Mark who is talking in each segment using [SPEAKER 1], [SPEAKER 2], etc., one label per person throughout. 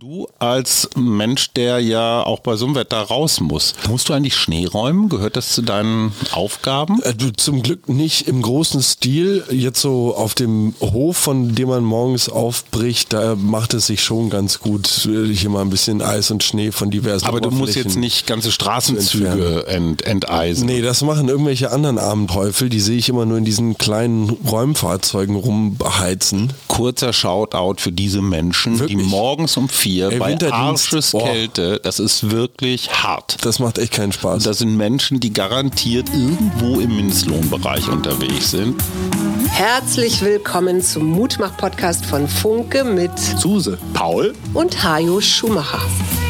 [SPEAKER 1] Du als Mensch, der ja auch bei so einem Wetter raus muss, musst du eigentlich Schnee räumen? Gehört das zu deinen Aufgaben?
[SPEAKER 2] Äh, du, zum Glück nicht im großen Stil. Jetzt so auf dem Hof, von dem man morgens aufbricht, da macht es sich schon ganz gut, hier mal ein bisschen Eis und Schnee von diversen
[SPEAKER 1] Aber du musst jetzt nicht ganze Straßenzüge ent, enteisen.
[SPEAKER 2] Nee, das machen irgendwelche anderen armen Teufel. Die sehe ich immer nur in diesen kleinen Räumfahrzeugen rumheizen.
[SPEAKER 1] Kurzer Shoutout für diese Menschen, Wirklich? die morgens um vier 4 Ey, bei Arscheskälte, das ist wirklich hart.
[SPEAKER 2] Das macht echt keinen Spaß.
[SPEAKER 1] Das sind Menschen, die garantiert irgendwo im Mindestlohnbereich unterwegs sind.
[SPEAKER 3] Herzlich willkommen zum Mutmach-Podcast von Funke mit
[SPEAKER 1] Suse, Paul
[SPEAKER 3] und Hajo Schumacher.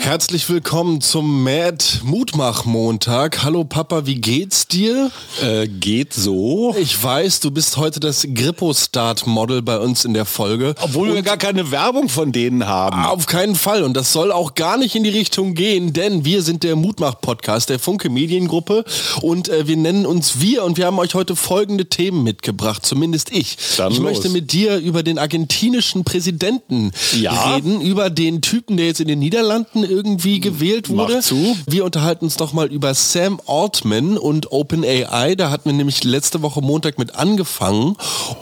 [SPEAKER 2] Herzlich willkommen zum Mad Mutmach Montag. Hallo Papa, wie geht's dir?
[SPEAKER 1] Äh, geht so.
[SPEAKER 2] Ich weiß, du bist heute das Grippo-Start Model bei uns in der Folge.
[SPEAKER 1] Obwohl Und wir gar keine Werbung von denen haben.
[SPEAKER 2] Auf keinen Fall. Und das soll auch gar nicht in die Richtung gehen, denn wir sind der Mutmach Podcast der Funke Mediengruppe und äh, wir nennen uns wir und wir haben euch heute folgende Themen mitgebracht, zumindest ich. Dann ich los. möchte mit dir über den argentinischen Präsidenten ja. reden, über den Typen, der jetzt in den Niederlanden irgendwie gewählt wurde.
[SPEAKER 1] Mach zu.
[SPEAKER 2] Wir unterhalten uns doch mal über Sam Altman und OpenAI. Da hatten wir nämlich letzte Woche Montag mit angefangen.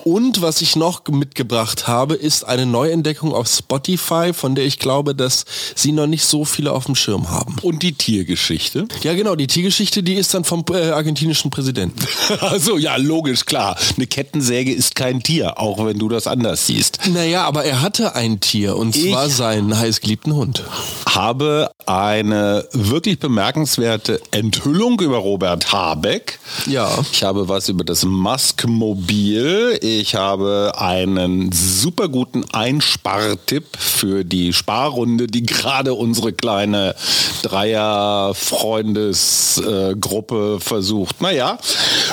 [SPEAKER 2] Und was ich noch mitgebracht habe, ist eine Neuentdeckung auf Spotify, von der ich glaube, dass sie noch nicht so viele auf dem Schirm haben.
[SPEAKER 1] Und die Tiergeschichte?
[SPEAKER 2] Ja, genau. Die Tiergeschichte, die ist dann vom äh, argentinischen Präsidenten.
[SPEAKER 1] also ja, logisch, klar. Eine Kettensäge ist kein Tier, auch wenn du das anders siehst.
[SPEAKER 2] Naja, aber er hatte ein Tier und ich zwar seinen heißgeliebten Hund.
[SPEAKER 1] Habe habe eine wirklich bemerkenswerte Enthüllung über Robert Habeck.
[SPEAKER 2] Ja.
[SPEAKER 1] Ich habe was über das Musk-Mobil. Ich habe einen super guten Einspartipp für die Sparrunde, die gerade unsere kleine Dreier-Freundesgruppe versucht. Naja,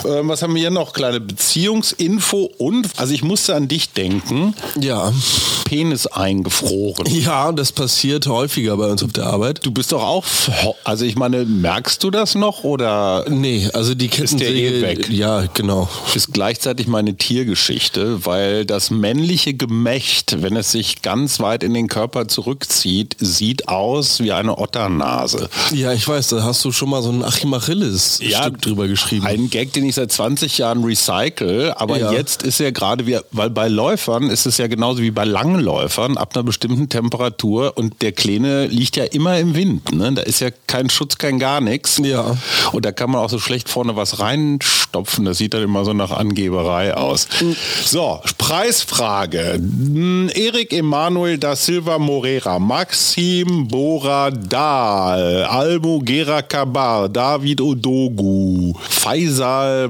[SPEAKER 1] äh, was haben wir hier noch? Kleine Beziehungsinfo und, also ich musste an dich denken.
[SPEAKER 2] Ja.
[SPEAKER 1] Penis eingefroren.
[SPEAKER 2] Ja, das passiert häufiger bei uns auf der Arbeit.
[SPEAKER 1] Du bist doch auch, also ich meine, merkst du das noch oder?
[SPEAKER 2] Nee, also die Kettensäge,
[SPEAKER 1] ist der eh weg.
[SPEAKER 2] Ja, genau.
[SPEAKER 1] Ist gleichzeitig meine Tiergeschichte, weil das männliche Gemächt, wenn es sich ganz weit in den Körper zurückzieht, sieht aus wie eine Otternase.
[SPEAKER 2] Ja, ich weiß, da hast du schon mal so ein Achim Achilles ja, drüber geschrieben.
[SPEAKER 1] Ein Gag, den ich seit 20 Jahren recycle, aber ja. jetzt ist er gerade wie, weil bei Läufern ist es ja genauso wie bei Langläufern ab einer bestimmten Temperatur und der Kleine liegt ja immer im Wind. Ne? Da ist ja kein Schutz, kein gar nichts.
[SPEAKER 2] Ja.
[SPEAKER 1] Und da kann man auch so schlecht vorne was reinstopfen. Das sieht dann immer so nach Angeberei aus. So, Preisfrage. Hm, Erik Emanuel da Silva Moreira, Maxim Boradal, Almugera Kabar, David Odogu, Faisal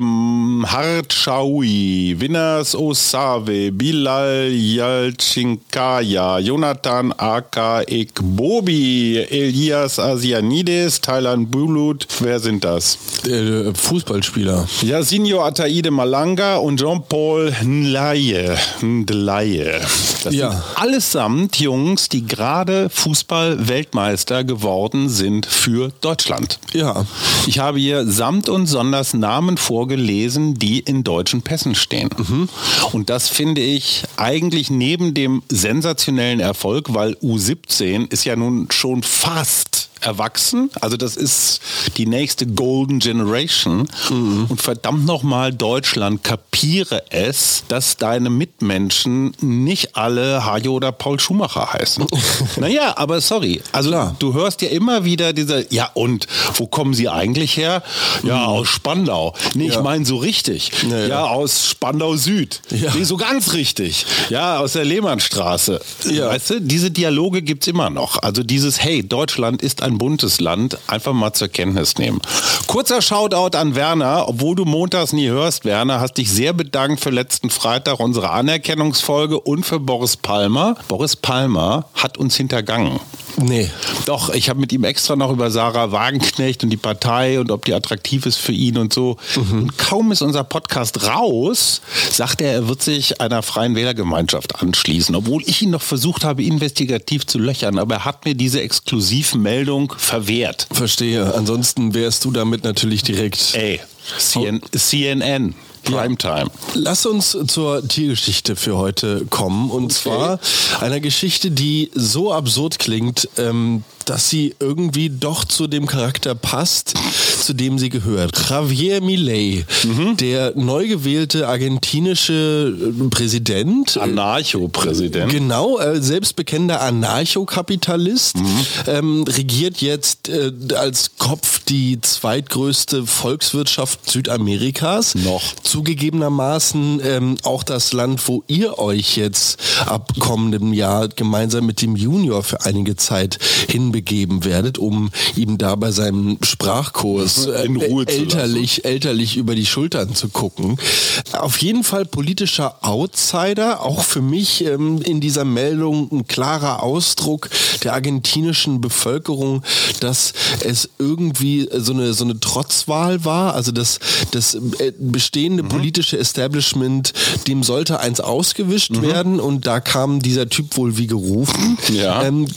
[SPEAKER 1] Hartschaui, Winners Osave, Bilal Yalchinkaya, Jonathan Aka Ekbobi, Elias Asianides, Thailand Bulut. Wer sind das?
[SPEAKER 2] Äh, Fußballspieler.
[SPEAKER 1] Ja, Sinio Ataide Malanga und Jean-Paul Nlaye. Nlaye. Das ja. sind allesamt Jungs, die gerade Fußball-Weltmeister geworden sind für Deutschland.
[SPEAKER 2] Ja.
[SPEAKER 1] Ich habe hier samt und sonders Namen vorgelesen, die in deutschen Pässen stehen. Mhm. Und das finde ich eigentlich neben dem sensationellen Erfolg, weil U17 ist ja nun schon fast erwachsen. Also das ist die nächste Golden Generation. Mhm. Und verdammt nochmal, Deutschland, kapiere es, dass deine Mitmenschen nicht alle Hajo oder Paul Schumacher heißen. naja, aber sorry. Also Klar. du hörst ja immer wieder diese, ja und, wo kommen sie eigentlich her? Ja, mhm. aus Spandau. Nee, ja. ich meine so richtig. Ja, ja. ja, aus Spandau Süd. Ja. Nee, so ganz richtig. Ja, aus der Lehmannstraße. Ja. Weißt du, diese Dialoge gibt es immer noch. Also dieses, hey, Deutschland ist ein ein buntes Land, einfach mal zur Kenntnis nehmen. Kurzer Shoutout an Werner, obwohl du montags nie hörst, Werner, hast dich sehr bedankt für letzten Freitag unsere Anerkennungsfolge und für Boris Palmer. Boris Palmer hat uns hintergangen.
[SPEAKER 2] Nee.
[SPEAKER 1] Doch, ich habe mit ihm extra noch über Sarah Wagenknecht und die Partei und ob die attraktiv ist für ihn und so. Mhm. Und kaum ist unser Podcast raus, sagt er, er wird sich einer freien Wählergemeinschaft anschließen, obwohl ich ihn noch versucht habe, investigativ zu löchern. Aber er hat mir diese Exklusivmeldung verwehrt.
[SPEAKER 2] Verstehe. Ansonsten wärst du damit natürlich direkt.
[SPEAKER 1] Ey, CN CNN. Primetime.
[SPEAKER 2] Lass uns zur Tiergeschichte für heute kommen. Und okay. zwar einer Geschichte, die so absurd klingt, ähm, dass sie irgendwie doch zu dem Charakter passt, zu dem sie gehört. Javier Milei, mhm. der neu gewählte argentinische äh, Präsident.
[SPEAKER 1] Anarcho-Präsident.
[SPEAKER 2] Genau, äh, selbstbekennender Anarchokapitalist, mhm. ähm, regiert jetzt äh, als Kopf die zweitgrößte Volkswirtschaft Südamerikas.
[SPEAKER 1] Noch.
[SPEAKER 2] Zugegebenermaßen ähm, auch das Land, wo ihr euch jetzt ab kommendem Jahr gemeinsam mit dem Junior für einige Zeit hin begeben werdet, um ihm da bei seinem Sprachkurs äh, In Ruhe elterlich, elterlich über die Schultern zu gucken. Auf jeden Fall politischer Outsider, auch für mich ähm, in dieser Meldung ein klarer Ausdruck der argentinischen Bevölkerung, dass es irgendwie so eine, so eine Trotzwahl war, also das, das äh, bestehende mhm. politische Establishment, dem sollte eins ausgewischt mhm. werden und da kam dieser Typ wohl wie gerufen.
[SPEAKER 1] Ja. Ähm,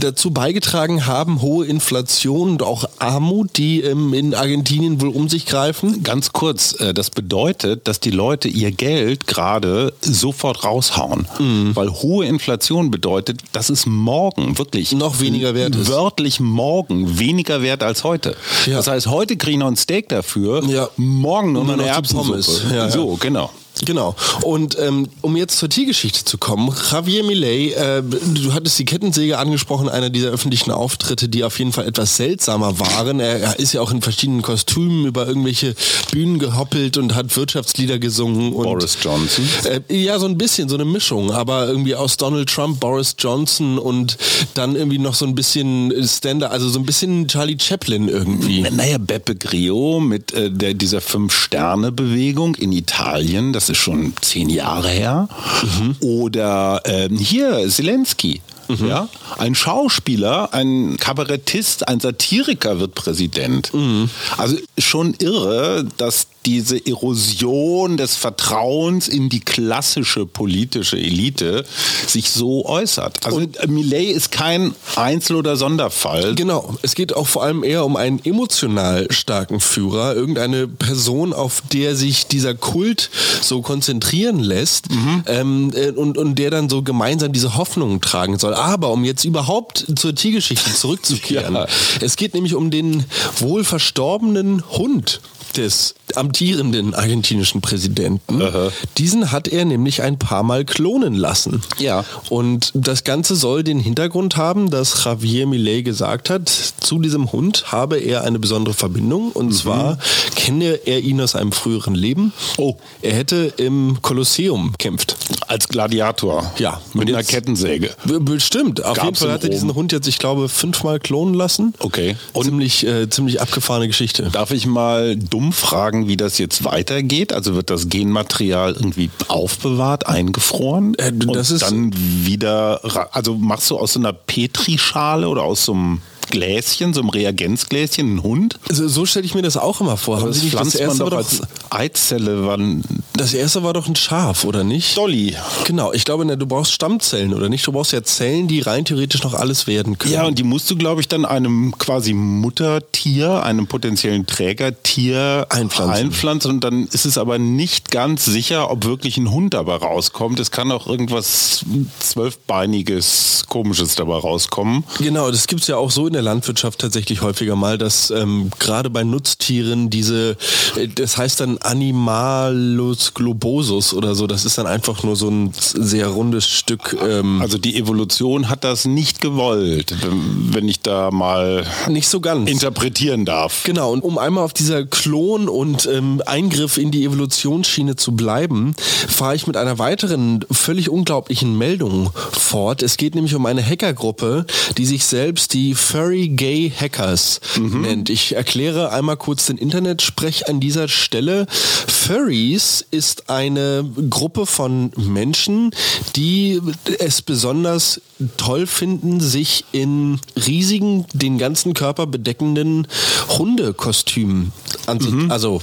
[SPEAKER 2] dazu beigetragen beigetragen haben, hohe Inflation und auch Armut, die ähm, in Argentinien wohl um sich greifen?
[SPEAKER 1] Ganz kurz, äh, das bedeutet, dass die Leute ihr Geld gerade sofort raushauen. Mhm. Weil hohe Inflation bedeutet, dass es morgen wirklich
[SPEAKER 2] noch weniger wert ist.
[SPEAKER 1] Wörtlich morgen weniger wert als heute. Ja. Das heißt, heute kriege ich noch ein Steak dafür,
[SPEAKER 2] ja.
[SPEAKER 1] morgen nur eine Erbsensuppe.
[SPEAKER 2] Ja, so, genau. Genau. Und ähm, um jetzt zur Tiergeschichte zu kommen, Javier Millet, äh, du hattest die Kettensäge angesprochen, einer dieser öffentlichen Auftritte, die auf jeden Fall etwas seltsamer waren. Er, er ist ja auch in verschiedenen Kostümen über irgendwelche Bühnen gehoppelt und hat Wirtschaftslieder gesungen. Und,
[SPEAKER 1] Boris Johnson?
[SPEAKER 2] Äh, ja, so ein bisschen, so eine Mischung, aber irgendwie aus Donald Trump, Boris Johnson und dann irgendwie noch so ein bisschen Ständer, also so ein bisschen Charlie Chaplin irgendwie.
[SPEAKER 1] Naja, Beppe Grillo mit äh, der, dieser Fünf-Sterne-Bewegung in Italien, das ist schon zehn Jahre her. Mhm. Oder ähm, hier Zelensky. Mhm. Ja? Ein Schauspieler, ein Kabarettist, ein Satiriker wird Präsident. Mhm. Also schon irre, dass diese Erosion des Vertrauens in die klassische politische Elite sich so äußert. Also und Millet ist kein Einzel- oder Sonderfall.
[SPEAKER 2] Genau, es geht auch vor allem eher um einen emotional starken Führer, irgendeine Person, auf der sich dieser Kult so konzentrieren lässt mhm. ähm, äh, und, und der dann so gemeinsam diese Hoffnungen tragen soll. Aber um jetzt überhaupt zur Tiergeschichte zurückzukehren, ja. es geht nämlich um den wohl verstorbenen Hund des amtierenden argentinischen Präsidenten. Aha. Diesen hat er nämlich ein paar Mal klonen lassen.
[SPEAKER 1] Ja.
[SPEAKER 2] Und das Ganze soll den Hintergrund haben, dass Javier Millet gesagt hat, zu diesem Hund habe er eine besondere Verbindung. Und mhm. zwar kenne er ihn aus einem früheren Leben.
[SPEAKER 1] Oh.
[SPEAKER 2] Er hätte im Kolosseum kämpft.
[SPEAKER 1] Als Gladiator.
[SPEAKER 2] Ja.
[SPEAKER 1] Mit einer Kettensäge.
[SPEAKER 2] Bestimmt. Auf Gab's jeden Fall hat er diesen Hund jetzt, ich glaube, fünfmal klonen lassen.
[SPEAKER 1] Okay.
[SPEAKER 2] Und ziemlich, äh, ziemlich abgefahrene Geschichte.
[SPEAKER 1] Darf ich mal dumm fragen, sagen, wie das jetzt weitergeht? Also wird das Genmaterial irgendwie aufbewahrt, eingefroren äh, das und dann wieder, also machst du aus so einer Petrischale oder aus so einem Gläschen, so einem Reagenzgläschen, ein Hund?
[SPEAKER 2] Also so stelle ich mir das auch immer vor.
[SPEAKER 1] das pflanzt das man doch als Eizelle. Wann
[SPEAKER 2] das erste war doch ein Schaf, oder nicht?
[SPEAKER 1] Dolly.
[SPEAKER 2] Genau, ich glaube, du brauchst Stammzellen, oder nicht? Du brauchst ja Zellen, die rein theoretisch noch alles werden können.
[SPEAKER 1] Ja, und die musst du, glaube ich, dann einem quasi Muttertier, einem potenziellen Trägertier einpflanzen. Einpflanzen. Und dann ist es aber nicht ganz sicher, ob wirklich ein Hund dabei rauskommt. Es kann auch irgendwas zwölfbeiniges, komisches dabei rauskommen.
[SPEAKER 2] Genau, das gibt es ja auch so in der Landwirtschaft tatsächlich häufiger mal, dass ähm, gerade bei Nutztieren diese, äh, das heißt dann Animalus globosus oder so. Das ist dann einfach nur so ein sehr rundes Stück.
[SPEAKER 1] Ähm also die Evolution hat das nicht gewollt, wenn ich da mal
[SPEAKER 2] nicht so ganz
[SPEAKER 1] interpretieren darf.
[SPEAKER 2] Genau, und um einmal auf dieser Klon- und ähm, Eingriff in die Evolutionsschiene zu bleiben, fahre ich mit einer weiteren völlig unglaublichen Meldung fort. Es geht nämlich um eine Hackergruppe, die sich selbst die Furry Gay Hackers mhm. nennt. Ich erkläre einmal kurz den Internetsprech an dieser Stelle. Furries ist eine Gruppe von Menschen, die es besonders toll finden, sich in riesigen, den ganzen Körper bedeckenden Hundekostümen anzu mhm. also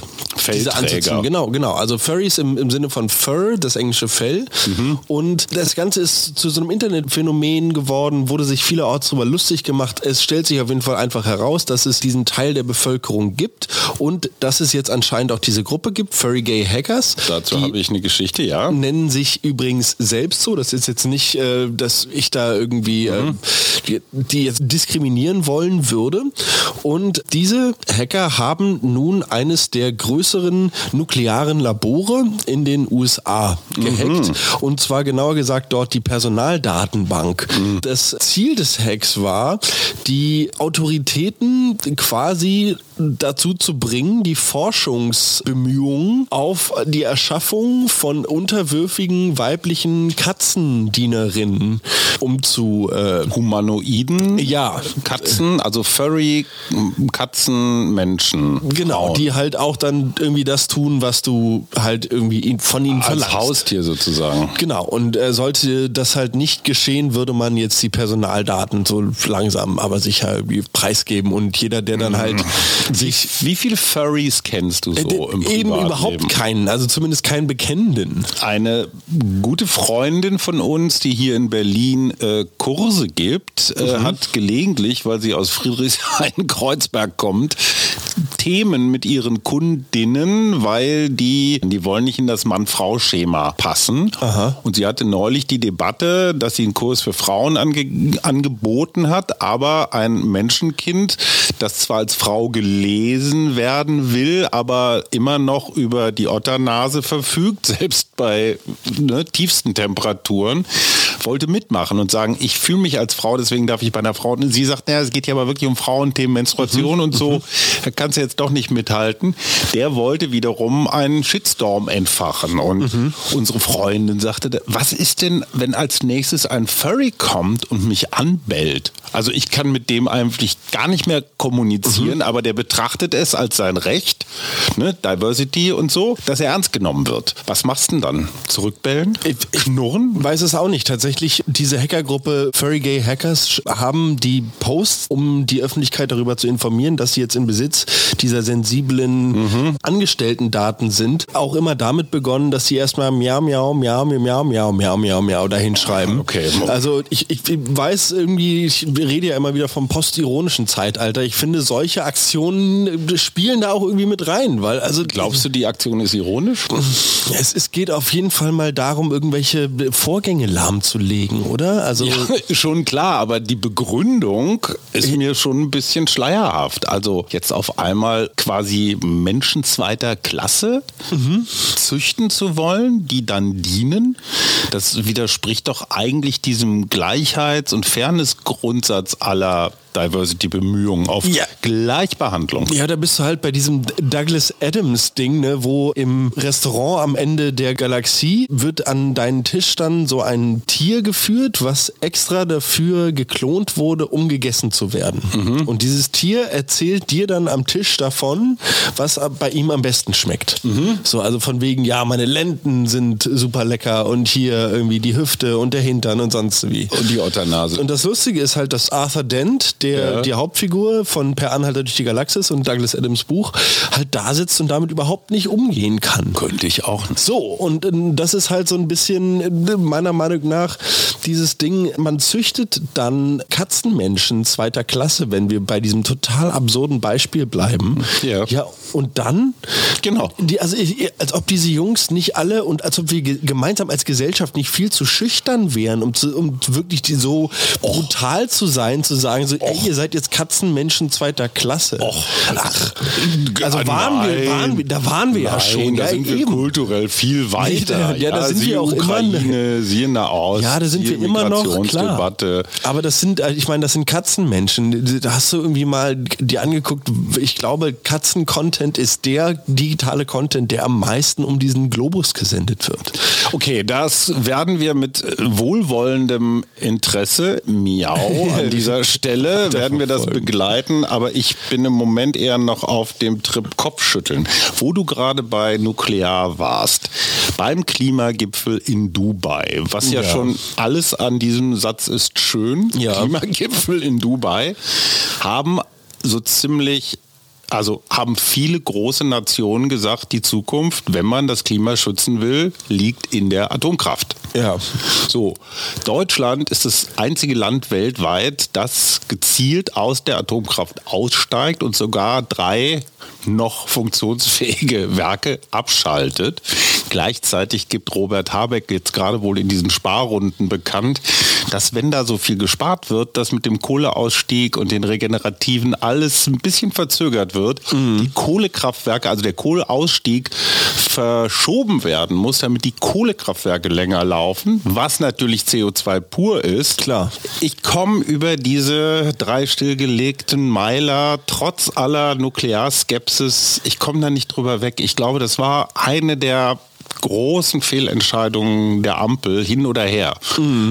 [SPEAKER 2] diese anzuziehen. Genau, genau. Also Furries im, im Sinne von Fur, das englische Fell. Mhm. Und das Ganze ist zu so einem Internetphänomen geworden, wurde sich vielerorts darüber lustig gemacht. Es stellt sich auf jeden Fall einfach heraus, dass es diesen Teil der Bevölkerung gibt und dass es jetzt anscheinend auch diese Gruppe gibt, Furry Gay Hackers.
[SPEAKER 1] Dazu habe ich eine Geschichte, ja.
[SPEAKER 2] Nennen sich übrigens selbst so. Das ist jetzt nicht, äh, dass ich da irgendwie äh, mhm. die, die jetzt diskriminieren wollen würde. Und diese Hacker haben nun eines der größeren nuklearen Labore in den USA gehackt. Mhm. Und zwar genauer gesagt dort die Personaldatenbank. Mhm. Das Ziel des Hacks war, die Autoritäten quasi dazu zu bringen, die Forschungsbemühungen auf die Erschaffung von unterwürfigen weiblichen Katzendienerinnen umzu
[SPEAKER 1] äh, humanoiden
[SPEAKER 2] ja
[SPEAKER 1] Katzen, also furry Katzenmenschen.
[SPEAKER 2] Genau, Frauen. die halt auch dann irgendwie das tun, was du halt irgendwie von ihnen
[SPEAKER 1] verlangst. Als Haustier sozusagen.
[SPEAKER 2] Genau, und äh, sollte das halt nicht geschehen, würde man jetzt die Personaldaten so langsam aber sicher irgendwie preisgeben und jeder, der dann halt
[SPEAKER 1] mhm. sich... Wie viele Furries kennst du so
[SPEAKER 2] äh, im Eben überhaupt keinen, also zumindest keinen Bekennenden.
[SPEAKER 1] Eine gute Freundin von uns, die hier in Berlin äh, Kurse gibt, äh, mhm. hat gelegentlich, weil sie aus Friedrichshain-Kreuzberg kommt, Themen mit ihren Kundinnen, weil die, die wollen nicht in das Mann-Frau-Schema passen. Aha. Und sie hatte neulich die Debatte, dass sie einen Kurs für Frauen ange angeboten hat, aber ein Menschenkind, das zwar als Frau gelesen werden will, aber immer noch über die Otternase verfügt, selbst bei ne, tiefsten Temperaturen, wollte mitmachen und sagen, ich fühle mich als Frau, deswegen darf ich bei einer Frau. Sie sagt, naja, es geht ja aber wirklich um Frauenthemen, Menstruation mhm. und so. Mhm. Da kannst du jetzt doch nicht mithalten. Der wollte wiederum einen Shitstorm entfachen. Und mhm. unsere Freundin sagte, was ist denn, wenn als nächstes ein Furry kommt und mich anbellt? Also ich kann mit dem eigentlich gar nicht mehr kommunizieren, mhm. aber der betrachtet es als sein Recht, ne, Diversity und so, dass er ernst genommen wird. Was machst du denn dann? Zurückbellen?
[SPEAKER 2] Knurren? Weiß es auch nicht. Tatsächlich, diese Hackergruppe Furry Gay Hackers haben die Posts, um die Öffentlichkeit darüber zu informieren, dass sie jetzt in Besitz dieser sensiblen mhm. Angestellten-Daten sind, auch immer damit begonnen, dass sie erstmal miau, miau, miau, miau, miau, miau, miau, miau dahin schreiben.
[SPEAKER 1] Okay.
[SPEAKER 2] Also ich, ich weiß irgendwie, ich rede ja immer wieder vom postironischen Zeitalter. Ich finde, solche Aktionen spielen da auch irgendwie mit rein, weil also
[SPEAKER 1] glaubst du, die Aktion ist ironisch?
[SPEAKER 2] Es, es geht auf jeden Fall mal darum, irgendwelche Vorgänge lahmzulegen, oder?
[SPEAKER 1] Also ja, schon klar, aber die Begründung ist mir schon ein bisschen schleierhaft. Also jetzt auf einmal quasi Menschen zweiter Klasse mhm. züchten zu wollen, die dann dienen, das widerspricht doch eigentlich diesem Gleichheits- und Fairnessgrundsatz aller Diversity-Bemühungen auf ja. Gleichbehandlung.
[SPEAKER 2] Ja, da bist du halt bei diesem Douglas Adams-Ding, ne, wo im Restaurant am Ende der Galaxie wird an deinen Tisch dann so ein Tier geführt, was extra dafür geklont wurde, um gegessen zu werden. Mhm. Und dieses Tier erzählt dir dann am Tisch davon, was bei ihm am besten schmeckt. Mhm. So, also von wegen, ja, meine Lenden sind super lecker und hier irgendwie die Hüfte und der Hintern und sonst wie.
[SPEAKER 1] Und die Otternase.
[SPEAKER 2] Und das Lustige ist halt, dass Arthur Dent, der ja. die Hauptfigur von Per Anhalter durch die Galaxis und Douglas Adams Buch halt da sitzt und damit überhaupt nicht umgehen kann.
[SPEAKER 1] Könnte ich auch.
[SPEAKER 2] Nicht. So, und äh, das ist halt so ein bisschen äh, meiner Meinung nach dieses Ding, man züchtet dann Katzenmenschen zweiter Klasse, wenn wir bei diesem total absurden Beispiel bleiben. Ja. Ja, und dann?
[SPEAKER 1] Genau.
[SPEAKER 2] Die, also als ob diese Jungs nicht alle und als ob wir gemeinsam als Gesellschaft nicht viel zu schüchtern wären, um, zu, um wirklich die so brutal zu sein, zu sagen, so, Ey, ihr seid jetzt Katzenmenschen zweiter Klasse.
[SPEAKER 1] Och.
[SPEAKER 2] Ach, also waren wir, waren wir, da waren wir ja
[SPEAKER 1] Nein,
[SPEAKER 2] schon.
[SPEAKER 1] Da
[SPEAKER 2] ja,
[SPEAKER 1] sind wir
[SPEAKER 2] eben.
[SPEAKER 1] kulturell viel weiter.
[SPEAKER 2] Ja, da sind
[SPEAKER 1] siehe
[SPEAKER 2] wir auch immer-
[SPEAKER 1] Ukraine, siehe Nahost,
[SPEAKER 2] Ja, da sind wir immer noch klar. Aber das sind, äh, ich meine, das sind Katzenmenschen. Da hast du irgendwie mal dir angeguckt. Ich glaube, Katzen-Content ist der digitale Content, der am meisten um diesen Globus gesendet wird.
[SPEAKER 1] Okay, das werden wir mit äh, wohlwollendem Interesse, miau, an dieser Stelle werden wir das begleiten, aber ich bin im Moment eher noch auf dem Trip Kopfschütteln. Wo du gerade bei Nuklear warst, beim Klimagipfel in Dubai, was ja,
[SPEAKER 2] Ja.
[SPEAKER 1] schon alles an diesem Satz ist schön,
[SPEAKER 2] Ja.
[SPEAKER 1] Klimagipfel in Dubai, haben so ziemlich also haben viele große Nationen gesagt, die Zukunft, wenn man das Klima schützen will, liegt in der Atomkraft.
[SPEAKER 2] Ja.
[SPEAKER 1] So, Deutschland ist das einzige Land weltweit, das gezielt aus der Atomkraft aussteigt und sogar drei noch funktionsfähige Werke abschaltet. Gleichzeitig gibt Robert Habeck jetzt gerade wohl in diesen Sparrunden bekannt, dass wenn da so viel gespart wird, dass mit dem Kohleausstieg und den Regenerativen alles ein bisschen verzögert wird, die Kohlekraftwerke, also der Kohleausstieg verschoben werden muss, damit die Kohlekraftwerke länger laufen, was natürlich CO2 pur ist.
[SPEAKER 2] Klar.
[SPEAKER 1] Ich komme über diese drei stillgelegten Meiler trotz aller Nuklearskepsis, ich komme da nicht drüber weg. Ich glaube, das war eine der großen Fehlentscheidungen der Ampel hin oder her.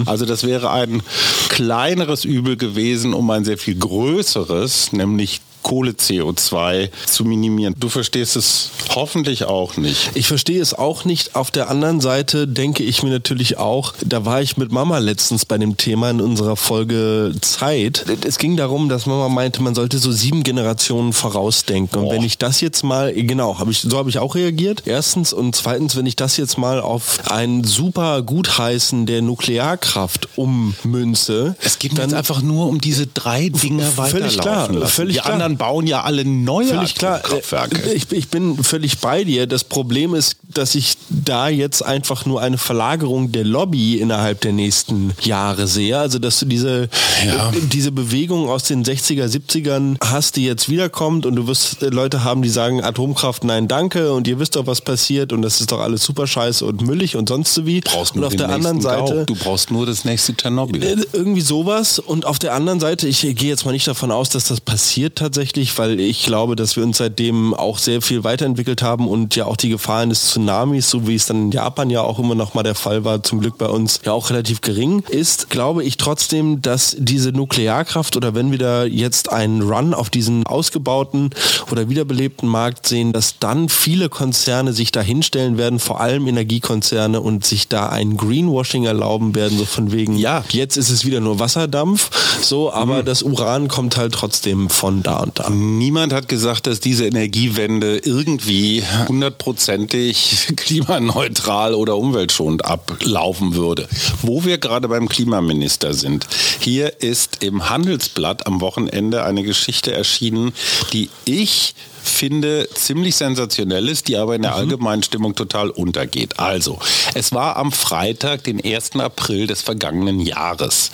[SPEAKER 1] Also das wäre ein kleineres Übel gewesen, um ein sehr viel größeres, nämlich Kohle-CO2 zu minimieren. Du verstehst es hoffentlich auch nicht.
[SPEAKER 2] Ich verstehe es auch nicht. Auf der anderen Seite denke ich mir natürlich auch, da war ich mit Mama letztens bei dem Thema in unserer Folge Zeit. Es ging darum, dass Mama meinte, man sollte so sieben Generationen vorausdenken. Und wenn ich das jetzt mal, genau, habe ich, so habe ich auch reagiert. Erstens und zweitens, wenn ich das jetzt mal auf ein super Gutheißen der Nuklearkraft ummünze,
[SPEAKER 1] Es geht jetzt einfach nur um diese drei Dinge
[SPEAKER 2] Völlig
[SPEAKER 1] weiterlaufen
[SPEAKER 2] klar,
[SPEAKER 1] lassen.
[SPEAKER 2] völlig
[SPEAKER 1] Die
[SPEAKER 2] klar.
[SPEAKER 1] anderen bauen ja alle neue
[SPEAKER 2] Völlig klar. Äh, Ich, ich bin völlig bei dir. Das Problem ist, dass ich da jetzt einfach nur eine Verlagerung der Lobby innerhalb der nächsten Jahre sehe. Also, dass du diese,
[SPEAKER 1] Ja.
[SPEAKER 2] äh, diese Bewegung aus den 60er, 70ern hast, die jetzt wiederkommt und du wirst äh, Leute haben, die sagen Atomkraft, nein, danke und ihr wisst doch, was passiert und das ist doch alles super scheiße und müllig und sonst so wie.
[SPEAKER 1] Brauchst
[SPEAKER 2] und auf der anderen Seite...
[SPEAKER 1] Gauck. Du brauchst nur das nächste Tschernobyl.
[SPEAKER 2] Irgendwie sowas. Und auf der anderen Seite, ich gehe jetzt mal nicht davon aus, dass das passiert tatsächlich, weil ich glaube, dass wir uns seitdem auch sehr viel weiterentwickelt haben und ja auch die Gefahren des Tsunamis, so wie es dann in Japan ja auch immer noch mal der Fall war, zum Glück bei uns ja auch relativ gering ist, glaube ich trotzdem, dass diese Nuklearkraft oder wenn wir da jetzt einen Run auf diesen ausgebauten oder wiederbelebten Markt sehen, dass dann viele Konzerne sich da hinstellen werden, vor allem Energiekonzerne und sich da ein Greenwashing erlauben werden, so von wegen,
[SPEAKER 1] Ja.
[SPEAKER 2] jetzt ist es wieder nur Wasserdampf, so, aber das Uran kommt halt trotzdem von da und da.
[SPEAKER 1] Niemand hat gesagt, dass diese Energiewende irgendwie hundertprozentig klimaneutral oder umweltschonend ablaufen würde. Wo wir gerade beim Klimaminister sind. Hier ist im Handelsblatt am Wochenende eine Geschichte erschienen, die ich finde ziemlich sensationell ist, die aber in der allgemeinen Stimmung total untergeht. Also, es war am Freitag, den 1. April des vergangenen Jahres.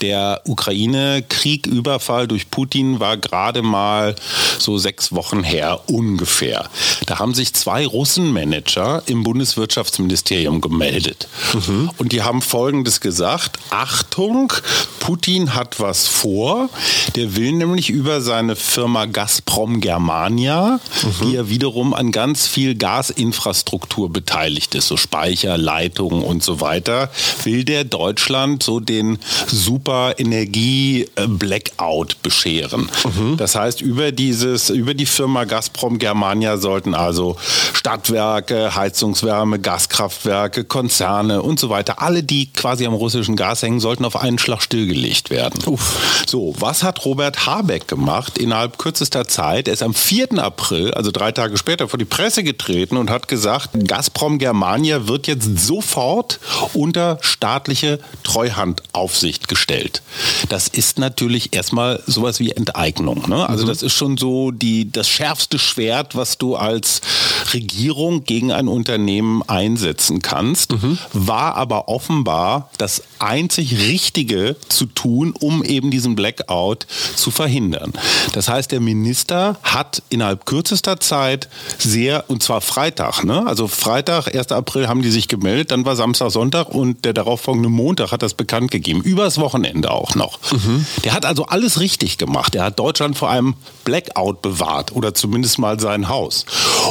[SPEAKER 1] Der Ukraine-Krieg, Überfall durch Putin war gerade mal so sechs Wochen her ungefähr. Da haben sich zwei Russenmanager im Bundeswirtschaftsministerium gemeldet. Und die haben Folgendes gesagt. Achtung, Putin hat was vor. Der will nämlich über seine Firma Gazprom Germania, die ja wiederum an ganz viel Gasinfrastruktur beteiligt ist, so Speicher, Leitungen und so weiter, will der Deutschland so den super Energie-Blackout bescheren. Das heißt, über dieses, über die Firma Gazprom Germania sollten also Stadtwerke, Heizungswärme, Gaskraftwerke, Konzerne und so weiter, alle, die quasi am russischen Gas hängen, sollten auf einen Schlag stillgelegt werden. So, was hat Robert Habeck gemacht innerhalb kürzester Zeit? Er ist am 4. April, also drei Tage später, vor die Presse getreten und hat gesagt, Gazprom Germania wird jetzt sofort unter staatliche Treuhandaufsicht gestellt. Das ist natürlich erstmal sowas wie Enteignung. Ne? Also das ist schon so die, das schärfste Schwert, was du als Regierung gegen ein Unternehmen einsetzen kannst, mhm. war aber offenbar das einzig Richtige zu tun, um eben diesen Blackout zu verhindern. Das heißt, der Minister hat innerhalb kürzester Zeit sehr, und zwar Freitag, ne? also Freitag, 1. April haben die sich gemeldet, dann war Samstag, Sonntag und der darauffolgende Montag hat das bekannt gegeben, übers Wochenende auch noch. Mhm. Der hat also alles richtig gemacht. Er hat Deutschland vor einem Blackout bewahrt oder zumindest mal sein Haus.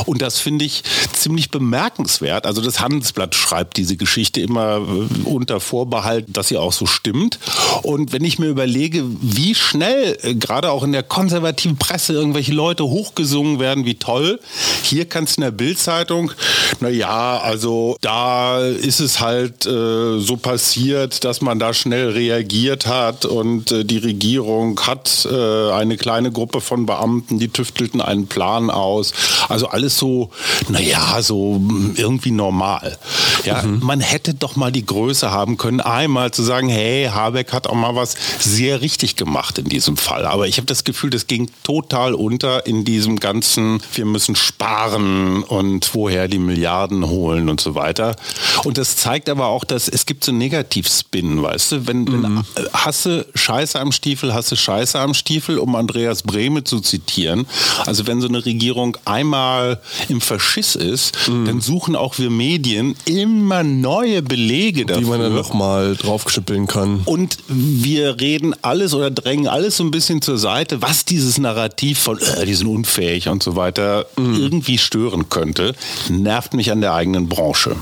[SPEAKER 1] Und das finde ich ziemlich bemerkenswert. Also das Handelsblatt schreibt diese Geschichte immer äh, unter Vorbehalt, dass sie auch so stimmt. Und wenn ich mir überlege, wie schnell äh, gerade auch in der konservativen Presse irgendwelche Leute hochgesungen werden, wie toll. Hier kannst du in der Bildzeitung, naja, also da ist es halt äh, so passiert, dass man da schnell reagiert hat und äh, die Regierung hat äh, eine kleine Gruppe von Beamten, die tüftelten einen Plan aus. Also alles so, naja, so irgendwie normal. Ja, mhm. man hätte doch mal die Größe haben können, einmal zu sagen, hey, Habeck hat auch mal was sehr richtig gemacht in diesem Fall. Aber ich habe das Gefühl, das ging total unter in diesem ganzen, wir müssen sparen und woher die Milliarden holen und so weiter. Und das zeigt aber auch, dass es gibt so Negativspin, weißt du, wenn, mhm. wenn hasse Scheiße am Stiefel, hasse Scheiße am Stiefel, um Andreas Brehme zu zitieren. Also wenn so eine Regierung einmal im Verschiss ist, mhm. dann suchen auch wir Medien immer neue Belege
[SPEAKER 2] dafür. Die man dann nochmal draufgeschüppeln kann.
[SPEAKER 1] Und wir reden alles oder drängen alles so ein bisschen zur Seite, was dieses Narrativ von, äh, die sind unfähig und so weiter mhm. irgendwie stören könnte. Nervt mich an der eigenen Branche.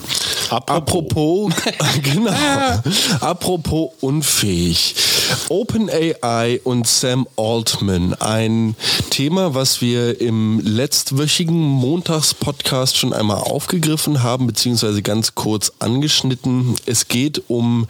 [SPEAKER 2] Apropos, genau. Apropos unfähig. OpenAI und Sam Altman, ein Thema, was wir im letztwöchigen Montagspodcast schon einmal aufgegriffen haben, beziehungsweise ganz kurz angeschnitten. Es geht um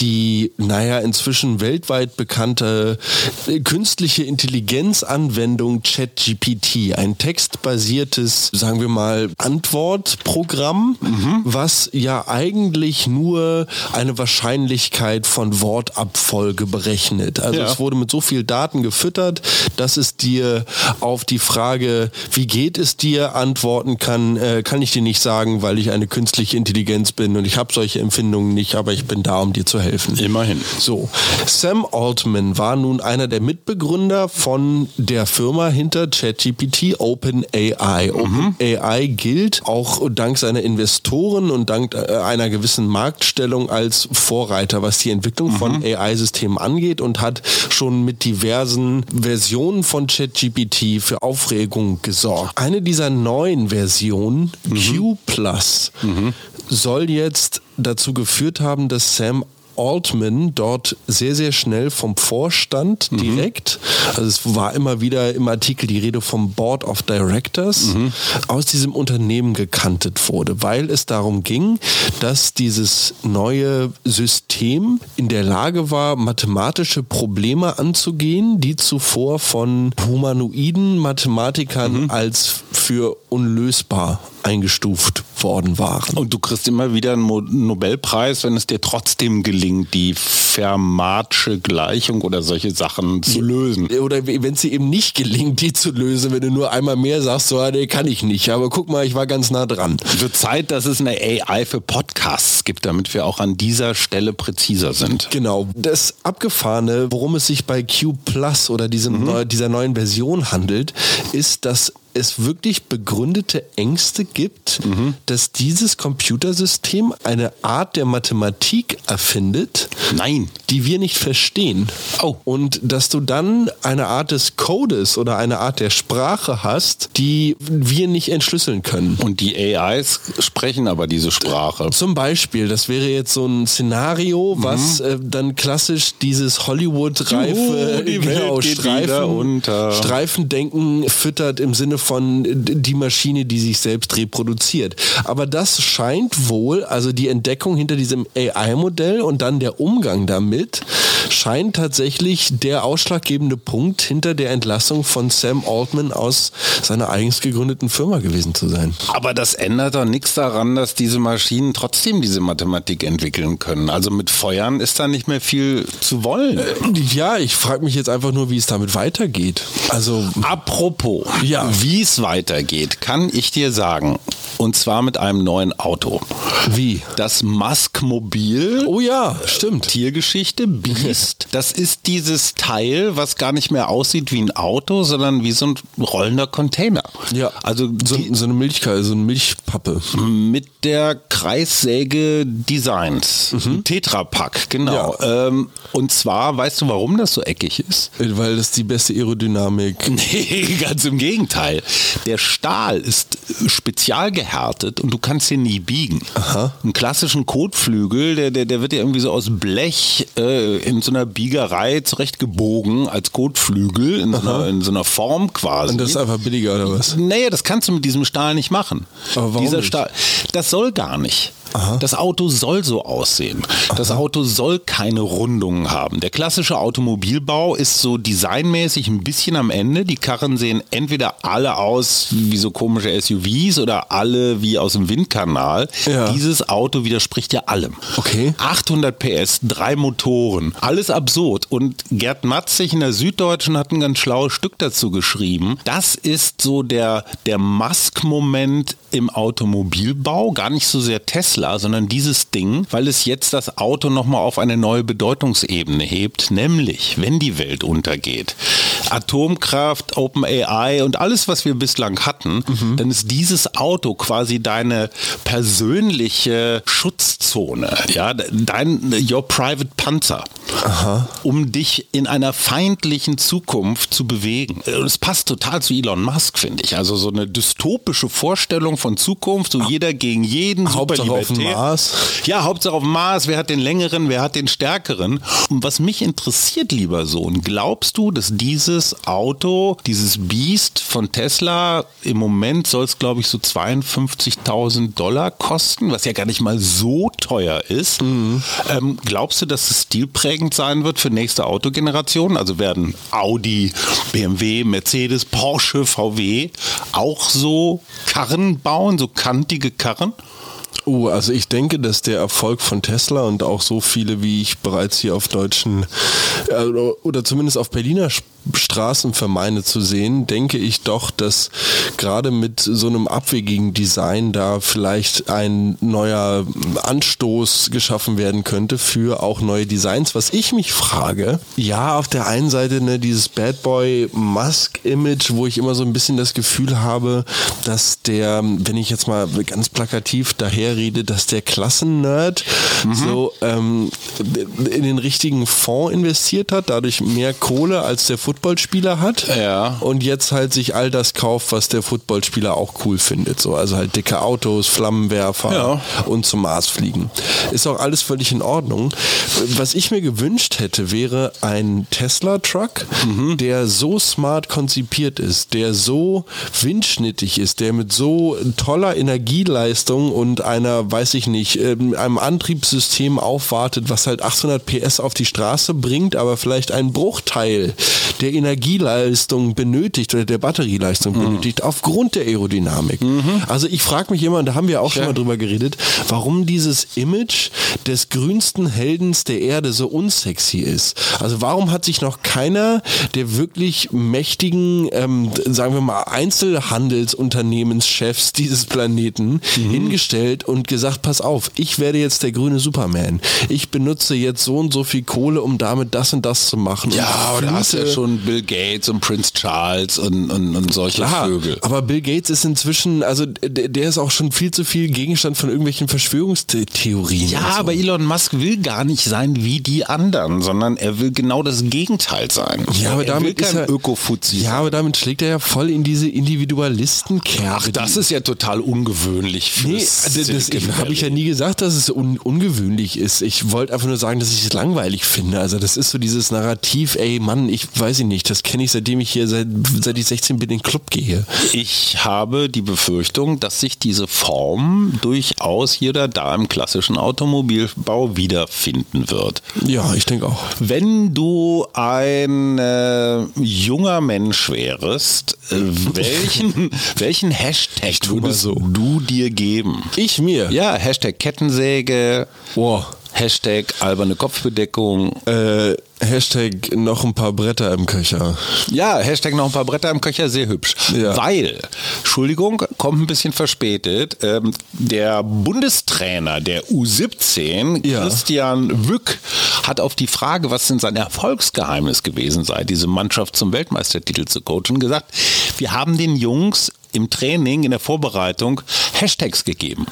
[SPEAKER 2] die, naja, inzwischen weltweit bekannte äh, künstliche Intelligenzanwendung ChatGPT, ein textbasiertes, sagen wir mal, Antwortprogramm, mhm. was ja eigentlich nur eine Wahrscheinlichkeit von Wortabfolge berechnet. Also ja. es wurde mit so viel Daten gefüttert, dass es dir auf die Frage, wie geht es dir, antworten kann, äh, kann ich dir nicht sagen, weil ich eine künstliche Intelligenz bin und ich habe solche Empfindungen nicht, aber ich bin da, um dir zu helfen.
[SPEAKER 1] Immerhin.
[SPEAKER 2] So, Sam Altman war nun einer der Mitbegründer von der Firma hinter ChatGPT, OpenAI. Mhm. OpenAI gilt auch dank seiner Investoren und dank äh, einer gewissen Marktstellung als Vorreiter, was die Entwicklung mhm. von AI-Systemen angeht und hat schon mit diversen Versionen von ChatGPT für Aufregung gesorgt. Eine dieser neuen Versionen, mhm. Q Plus, mhm. soll jetzt dazu geführt haben, dass Sam Altman dort sehr, sehr schnell vom Vorstand mhm. direkt, also es war immer wieder im Artikel die Rede vom Board of Directors, mhm. aus diesem Unternehmen gekantet wurde, weil es darum ging, dass dieses neue System in der Lage war, mathematische Probleme anzugehen, die zuvor von humanoiden Mathematikern mhm. als für unlösbar eingestuft worden waren.
[SPEAKER 1] Und du kriegst immer wieder einen Nobelpreis, wenn es dir trotzdem gelingt, die Fermatsche Gleichung oder solche Sachen zu lösen.
[SPEAKER 2] Oder wenn es dir eben nicht gelingt, die zu lösen, wenn du nur einmal mehr sagst, so, nee, kann ich nicht. Aber guck mal, ich war ganz nah dran.
[SPEAKER 1] Wird Zeit, dass es eine AI für Podcasts gibt, damit wir auch an dieser Stelle präziser sind.
[SPEAKER 2] Genau. Das Abgefahrene, worum es sich bei Q Plus oder diesem, mhm. dieser neuen Version handelt, ist, dass es wirklich begründete Ängste gibt, mhm. dass dieses Computersystem eine Art der Mathematik erfindet,
[SPEAKER 1] Nein.
[SPEAKER 2] die wir nicht verstehen. Oh. Und dass du dann eine Art des Codes oder eine Art der Sprache hast, die wir nicht entschlüsseln können.
[SPEAKER 1] Und die AIs sprechen aber diese Sprache.
[SPEAKER 2] Zum Beispiel, das wäre jetzt so ein Szenario, mhm. was äh, dann klassisch dieses Hollywood-reife genau, Streifen, Streifendenken füttert im Sinne von von die Maschine, die sich selbst reproduziert. Aber das scheint wohl, also die Entdeckung hinter diesem AI-Modell und dann der Umgang damit, scheint tatsächlich der ausschlaggebende Punkt hinter der Entlassung von Sam Altman aus seiner eigens gegründeten Firma gewesen zu sein.
[SPEAKER 1] Aber das ändert doch nichts daran, dass diese Maschinen trotzdem diese Mathematik entwickeln können. Also mit Feuern ist da nicht mehr viel zu wollen.
[SPEAKER 2] Ja, ich frage mich jetzt einfach nur, wie es damit weitergeht. Also
[SPEAKER 1] apropos, ja. wie es weitergeht, kann ich dir sagen. Und zwar mit einem neuen Auto.
[SPEAKER 2] Wie?
[SPEAKER 1] Das Musk-Mobil.
[SPEAKER 2] Oh ja, stimmt.
[SPEAKER 1] Tiergeschichte, Beast. Das ist dieses Teil, was gar nicht mehr aussieht wie ein Auto, sondern wie so ein rollender Container.
[SPEAKER 2] Ja. Also so, so eine Milchkarte, so eine Milchpappe.
[SPEAKER 1] Mit der Kreissäge Designs. Mhm. Tetrapack, genau. Ja. Ähm, und zwar, weißt du, warum das so eckig ist?
[SPEAKER 2] Weil das die beste Aerodynamik.
[SPEAKER 1] Nee, ganz im Gegenteil. Der Stahl ist spezial gehärtet und du kannst ihn nie biegen. Aha. Einen klassischen Kotflügel, der, der, der wird ja irgendwie so aus Blech äh, in so einer Biegerei zurechtgebogen als Kotflügel in so, einer, in so, einer, Form quasi.
[SPEAKER 2] Und das ist einfach billiger oder was?
[SPEAKER 1] Naja, das kannst du mit diesem Stahl nicht machen.
[SPEAKER 2] Aber warum
[SPEAKER 1] Dieser
[SPEAKER 2] nicht?
[SPEAKER 1] Stahl, das soll gar nicht. Aha. Das Auto soll so aussehen. Das Aha. Auto soll keine Rundungen haben. Der klassische Automobilbau ist so designmäßig ein bisschen am Ende. Die Karren sehen entweder alle aus wie so komische SUVs oder alle wie aus dem Windkanal. Ja. Dieses Auto widerspricht ja allem.
[SPEAKER 2] Okay.
[SPEAKER 1] 800 PS, drei Motoren, alles absurd. Und Gerd Matzig in der Süddeutschen hat ein ganz schlaues Stück dazu geschrieben. Das ist so der, der Musk-Moment im Automobilbau, gar nicht so sehr Tesla, sondern dieses Ding, weil es jetzt das Auto nochmal auf eine neue Bedeutungsebene hebt, nämlich wenn die Welt untergeht. Atomkraft, OpenAI und alles, was wir bislang hatten, mhm. dann ist dieses Auto quasi deine persönliche Schutzzone, ja, dein your private Panzer, Aha. um dich in einer feindlichen Zukunft zu bewegen. Es passt total zu Elon Musk, finde ich. Also so eine dystopische Vorstellung von Zukunft, so jeder gegen jeden,
[SPEAKER 2] Hauptsache auf dem Mars.
[SPEAKER 1] Ja, Hauptsache auf dem Mars, wer hat den längeren, wer hat den stärkeren. Und was mich interessiert, lieber Sohn, glaubst du, dass dieses Auto, dieses Beast von Tesla, im Moment soll es, glaube ich, so 52.000 Dollar kosten, was ja gar nicht mal so teuer ist. Mhm. Ähm, glaubst du, dass es stilprägend sein wird für nächste Autogenerationen? Also werden Audi, BMW, Mercedes, Porsche, VW auch so Karren bauen, so kantige Karren?
[SPEAKER 2] Oh, also ich denke, dass der Erfolg von Tesla und auch so viele, wie ich bereits hier auf deutschen äh, oder zumindest auf Berliner Straßen vermeine zu sehen, denke ich doch, dass gerade mit so einem abwegigen Design da vielleicht ein neuer Anstoß geschaffen werden könnte für auch neue Designs. Was ich mich frage, ja, auf der einen Seite ne, dieses Bad Boy Musk Image, wo ich immer so ein bisschen das Gefühl habe, dass der, wenn ich jetzt mal ganz plakativ daherrede, dass der Klassennerd mhm. so ähm, in den richtigen Fonds investiert hat, dadurch mehr Kohle als der Footballspieler hat.
[SPEAKER 1] Ja.
[SPEAKER 2] Und jetzt halt sich all das kauft, was der Footballspieler auch cool findet. So, also halt dicke Autos, Flammenwerfer ja. und zum Mars fliegen. Ist auch alles völlig in Ordnung. Was ich mir gewünscht hätte, wäre ein Tesla-Truck, mhm. der so smart konzipiert ist, der so windschnittig ist, der mit so toller Energieleistung und einer, weiß ich nicht, ähm, einem Antriebssystem aufwartet, was halt 800 PS auf die Straße bringt, aber vielleicht ein Bruchteil der Energieleistung benötigt oder der Batterieleistung mhm. benötigt, aufgrund der Aerodynamik. Mhm. Also ich frage mich immer, und da haben wir auch ja. schon mal drüber geredet, warum dieses Image des grünsten Heldens der Erde so unsexy ist. Also warum hat sich noch keiner der wirklich mächtigen, ähm, sagen wir mal, Einzelhandelsunternehmenschefs dieses Planeten mhm. hingestellt und gesagt, pass auf, ich werde jetzt der grüne Superman. Ich benutze jetzt so und so viel Kohle, um damit das und das zu machen.
[SPEAKER 1] Ja, aber da hast du ja schon Bill Gates und Prince Charles und, und, und solche Klar, Vögel.
[SPEAKER 2] Aber Bill Gates ist inzwischen, also der, ist auch schon viel zu viel Gegenstand von irgendwelchen Verschwörungstheorien.
[SPEAKER 1] Ja, so. aber Elon Musk will gar nicht sein wie die anderen, sondern er will genau das Gegenteil sein.
[SPEAKER 2] Ja, aber
[SPEAKER 1] er
[SPEAKER 2] damit
[SPEAKER 1] kein
[SPEAKER 2] er,
[SPEAKER 1] Ökofuzzi.
[SPEAKER 2] Ja, aber damit schlägt er ja voll in diese Individualistenkerbe.
[SPEAKER 1] Ach, das ist ja total ungewöhnlich.
[SPEAKER 2] Nee, das habe ich ja nie gesagt, dass es un ungewöhnlich ist. Ich wollte einfach nur sagen, dass ich es langweilig finde. Also das ist so dieses Narrativ, ey Mann, ich weiß nicht, das kenne ich seitdem ich hier seit, seit ich 16 bin in den Club gehe.
[SPEAKER 1] Ich habe die Befürchtung, dass sich diese Form durchaus hier oder da im klassischen Automobilbau wiederfinden wird.
[SPEAKER 2] Ja, ich denke auch.
[SPEAKER 1] Wenn du ein äh, junger Mensch wärst, äh, welchen, welchen Hashtag würdest so. du dir geben?
[SPEAKER 2] Ich mir?
[SPEAKER 1] Ja, Hashtag Kettensäge. Boah. Hashtag alberne Kopfbedeckung.
[SPEAKER 2] Äh, Hashtag noch ein paar Bretter im Köcher.
[SPEAKER 1] Ja, Hashtag noch ein paar Bretter im Köcher, sehr hübsch. Ja. Weil, Entschuldigung, kommt ein bisschen verspätet, ähm, der Bundestrainer der U17, ja. Christian Wück, hat auf die Frage, was denn sein Erfolgsgeheimnis gewesen sei, diese Mannschaft zum Weltmeistertitel zu coachen, gesagt, wir haben den Jungs im Training, in der Vorbereitung Hashtags gegeben,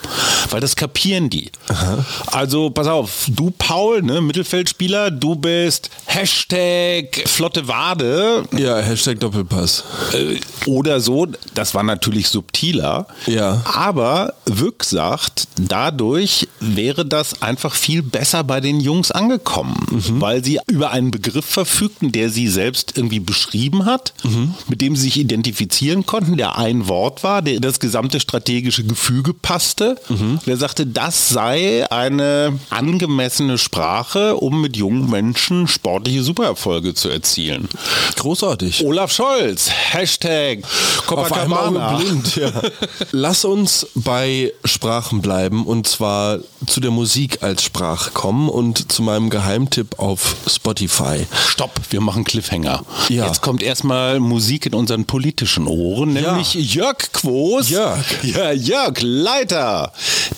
[SPEAKER 1] weil das kapieren die. Aha. Also pass auf, du Paul, ne, Mittelfeldspieler, du bist Hashtag flotte Wade.
[SPEAKER 2] Ja, Hashtag Doppelpass.
[SPEAKER 1] Äh, oder so, das war natürlich subtiler.
[SPEAKER 2] Ja.
[SPEAKER 1] Aber Wück sagt, dadurch wäre das einfach viel besser bei den Jungs angekommen, mhm. weil sie über einen Begriff verfügten, der sie selbst irgendwie beschrieben hat, mhm. mit dem sie sich identifizieren konnten, der ein Wort war, der das gesamte strategische Gefüge passte. Mhm. Der sagte, das sei eine angemessene Sprache, um mit jungen Menschen sportliche Supererfolge zu erzielen.
[SPEAKER 2] Großartig.
[SPEAKER 1] Olaf Scholz, Hashtag
[SPEAKER 2] Copacabana. Blind, ja. Lass uns bei Sprachen bleiben und zwar zu der Musik als Sprache kommen und zu meinem Geheimtipp auf Spotify.
[SPEAKER 1] Stopp, wir machen Cliffhanger. Ja. Jetzt kommt erstmal Musik in unseren politischen Ohren, nämlich ja. Jörg Quos.
[SPEAKER 2] Jörg.
[SPEAKER 1] Ja, Jörg, Leiter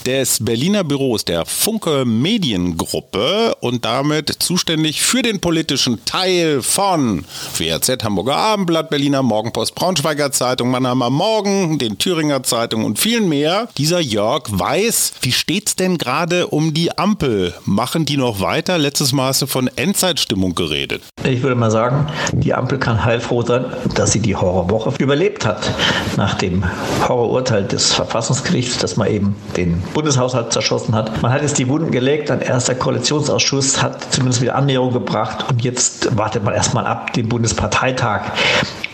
[SPEAKER 1] des Berliner Büros der Funke Mediengruppe und damit zuständig für den politischen Teil von WRZ, Hamburger Abendblatt, Berliner Morgenpost, Braunschweiger Zeitung, Mannheimer Morgen, den Thüringer Zeitung und viel mehr. Dieser Jörg weiß, wie steht's denn gerade um die Ampel? Machen die noch weiter? Letztes Mal hast du von Endzeitstimmung geredet.
[SPEAKER 4] Ich würde mal sagen, die Ampel kann heilfroh sein, dass sie die Horrorwoche überlebt hat. Nach dem Horrorurteil des Verfassungsgerichts, dass man eben den Bundeshaushalt zerschossen hat. Man hat jetzt die Wunden gelegt, ein erster Koalitionsausschuss hat zumindest wieder Annäherung gebracht und jetzt wartet man erstmal ab den Bundesparteitag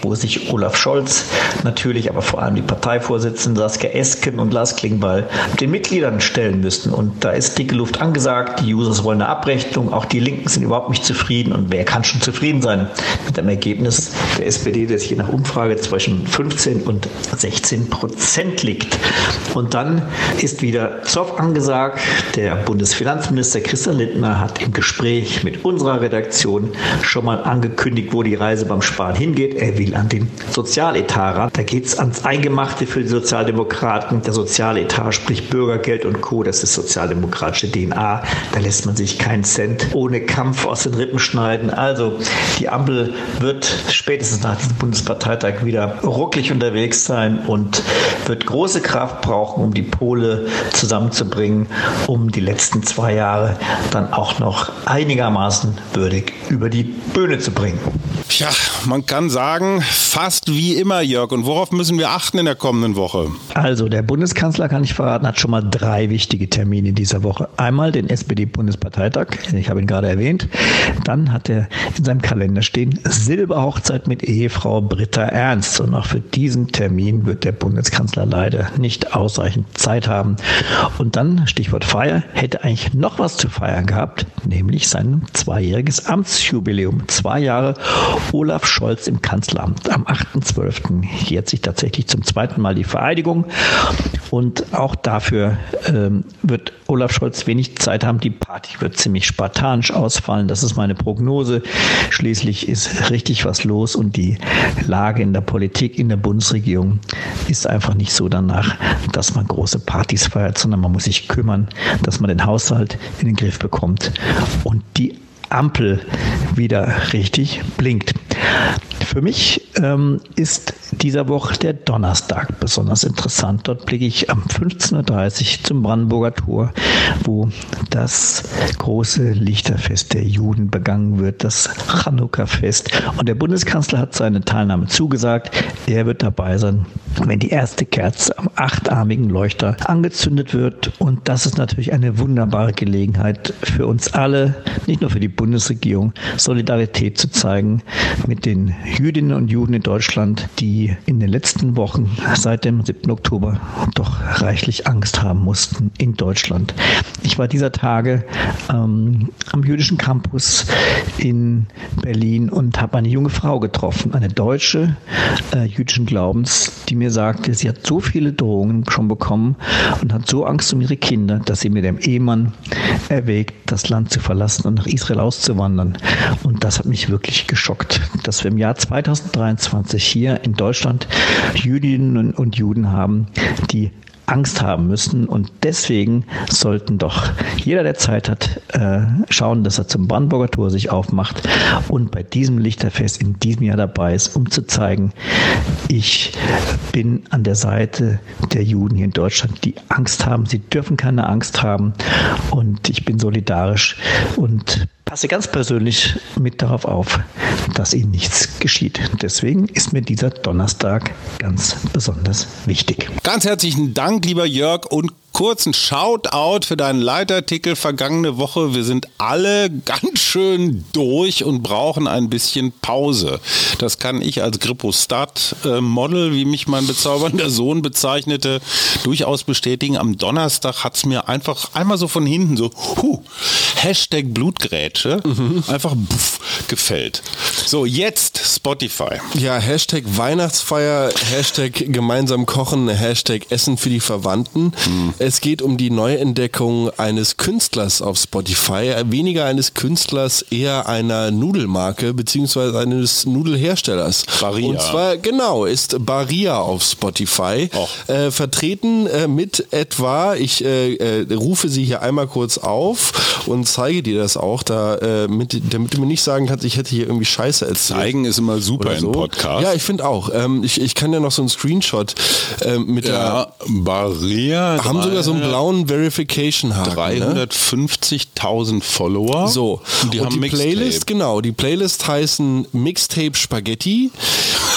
[SPEAKER 4] wo sich Olaf Scholz natürlich, aber vor allem die Parteivorsitzenden Saskia Esken und Lars Klingbeil den Mitgliedern stellen müssten. Und da ist dicke Luft angesagt. Die Users wollen eine Abrechnung. Auch die Linken sind überhaupt nicht zufrieden. Und wer kann schon zufrieden sein mit dem Ergebnis der SPD, sich je nach Umfrage zwischen 15 und 16 Prozent liegt? Und dann ist wieder Zoff angesagt. Der Bundesfinanzminister Christian Lindner hat im Gespräch mit unserer Redaktion schon mal angekündigt, wo die Reise beim Sparen hingeht. Er will an den Sozialetat ran. Da geht es ans Eingemachte für die Sozialdemokraten. Der Sozialetat, sprich Bürgergeld und Co., das ist sozialdemokratische DNA. Da lässt man sich keinen Cent ohne Kampf aus den Rippen schneiden. Also die Ampel wird spätestens nach diesem Bundesparteitag wieder rucklig unterwegs sein und wird große Kraft brauchen, um die Pole zusammenzubringen, um die letzten zwei Jahre dann auch noch einigermaßen würdig über die Bühne zu bringen.
[SPEAKER 1] Tja, man kann sagen, fast wie immer, Jörg. Und worauf müssen wir achten in der kommenden Woche?
[SPEAKER 4] Also, der Bundeskanzler, kann ich verraten, hat schon mal drei wichtige Termine in dieser Woche. Einmal den SPD-Bundesparteitag, ich habe ihn gerade erwähnt. Dann hat er in seinem Kalender stehen Silberhochzeit mit Ehefrau Britta Ernst. Und auch für diesen Termin wird der Bundeskanzler leider nicht ausreichend Zeit haben. Und dann, Stichwort Feier, hätte eigentlich noch was zu feiern gehabt, nämlich sein zweijähriges Amtsjubiläum. Zwei Jahre Olaf Scholz im Kanzleramt. Am 8.12. jährt sich tatsächlich zum zweiten Mal die Vereidigung. Und auch dafür ähm, wird Olaf Scholz wenig Zeit haben. Die Party wird ziemlich spartanisch ausfallen. Das ist meine Prognose. Schließlich ist richtig was los und die Lage in der Politik, in der Bundesregierung ist einfach nicht so danach, dass man große Partys feiert, sondern man muss sich kümmern, dass man den Haushalt in den Griff bekommt und die Ampel wieder richtig blinkt. Für mich ähm, ist dieser Woche der Donnerstag besonders interessant. Dort blicke ich am 15.30 Uhr zum Brandenburger Tor, wo das große Lichterfest der Juden begangen wird, das Chanukka-Fest. Und der Bundeskanzler hat seine Teilnahme zugesagt. Er wird dabei sein, wenn die erste Kerze am achtarmigen Leuchter angezündet wird. Und das ist natürlich eine wunderbare Gelegenheit für uns alle, nicht nur für die Bundesregierung, Solidarität zu zeigen mit den Jüdinnen und Juden in Deutschland, die in den letzten Wochen seit dem 7. Oktober doch reichlich Angst haben mussten in Deutschland. Ich war dieser Tage ähm, am jüdischen Campus in Berlin und habe eine junge Frau getroffen, eine Deutsche äh, jüdischen Glaubens, die mir sagte, sie hat so viele Drohungen schon bekommen und hat so Angst um ihre Kinder, dass sie mit dem Ehemann erwägt, das Land zu verlassen und nach Israel auszuwandern. Und das hat mich wirklich geschockt, dass wir im Jahr 2023 hier in Deutschland. Jüdinnen und Juden haben, die Angst haben müssen. Und deswegen sollten doch jeder, der Zeit hat, äh, schauen, dass er zum Brandenburger Tor sich aufmacht und bei diesem Lichterfest in diesem Jahr dabei ist, um zu zeigen, ich bin an der Seite der Juden hier in Deutschland, die Angst haben. Sie dürfen keine Angst haben. Und ich bin solidarisch und passe ganz persönlich mit darauf auf, dass ihnen nichts geschieht. Deswegen ist mir dieser Donnerstag ganz besonders wichtig.
[SPEAKER 1] Ganz herzlichen Dank, lieber Jörg, und kurzen Shoutout für deinen Leitartikel vergangene Woche. Wir sind alle ganz schön durch und brauchen ein bisschen Pause. Das kann ich als Grippostat-Model, wie mich mein bezaubernder Sohn bezeichnete, durchaus bestätigen. Am Donnerstag hat es mir einfach einmal so von hinten so, huh, Hashtag Blutgrätsche, mhm. einfach puff, gefällt. So, jetzt Spotify.
[SPEAKER 2] Ja, Hashtag Weihnachtsfeier, Hashtag gemeinsam kochen, Hashtag Essen für die Verwandten. Mhm. Es geht um die Neuentdeckung eines Künstlers auf Spotify. Weniger eines Künstlers, eher einer Nudelmarke beziehungsweise eines Nudelherstellers.
[SPEAKER 1] Baria.
[SPEAKER 2] Und zwar, genau, ist Baria auf Spotify. Äh, vertreten äh, mit etwa, ich äh, äh rufe sie hier einmal kurz auf und zeige dir das auch, da, äh, mit, damit du mir nicht sagen kannst, ich hätte hier irgendwie Scheiße erzählt.
[SPEAKER 1] Zeigen ist immer super so. im Podcast.
[SPEAKER 2] Ja, ich finde auch. Ähm, ich, ich kann ja noch so einen Screenshot äh, mit ja,
[SPEAKER 1] der Baria.
[SPEAKER 2] Haben sogar so einen blauen Verification-Haken.
[SPEAKER 1] 350.000 ne? Follower.
[SPEAKER 2] So. Und die und haben die Playlist, genau, die Playlist heißen Mixtape Spaghetti,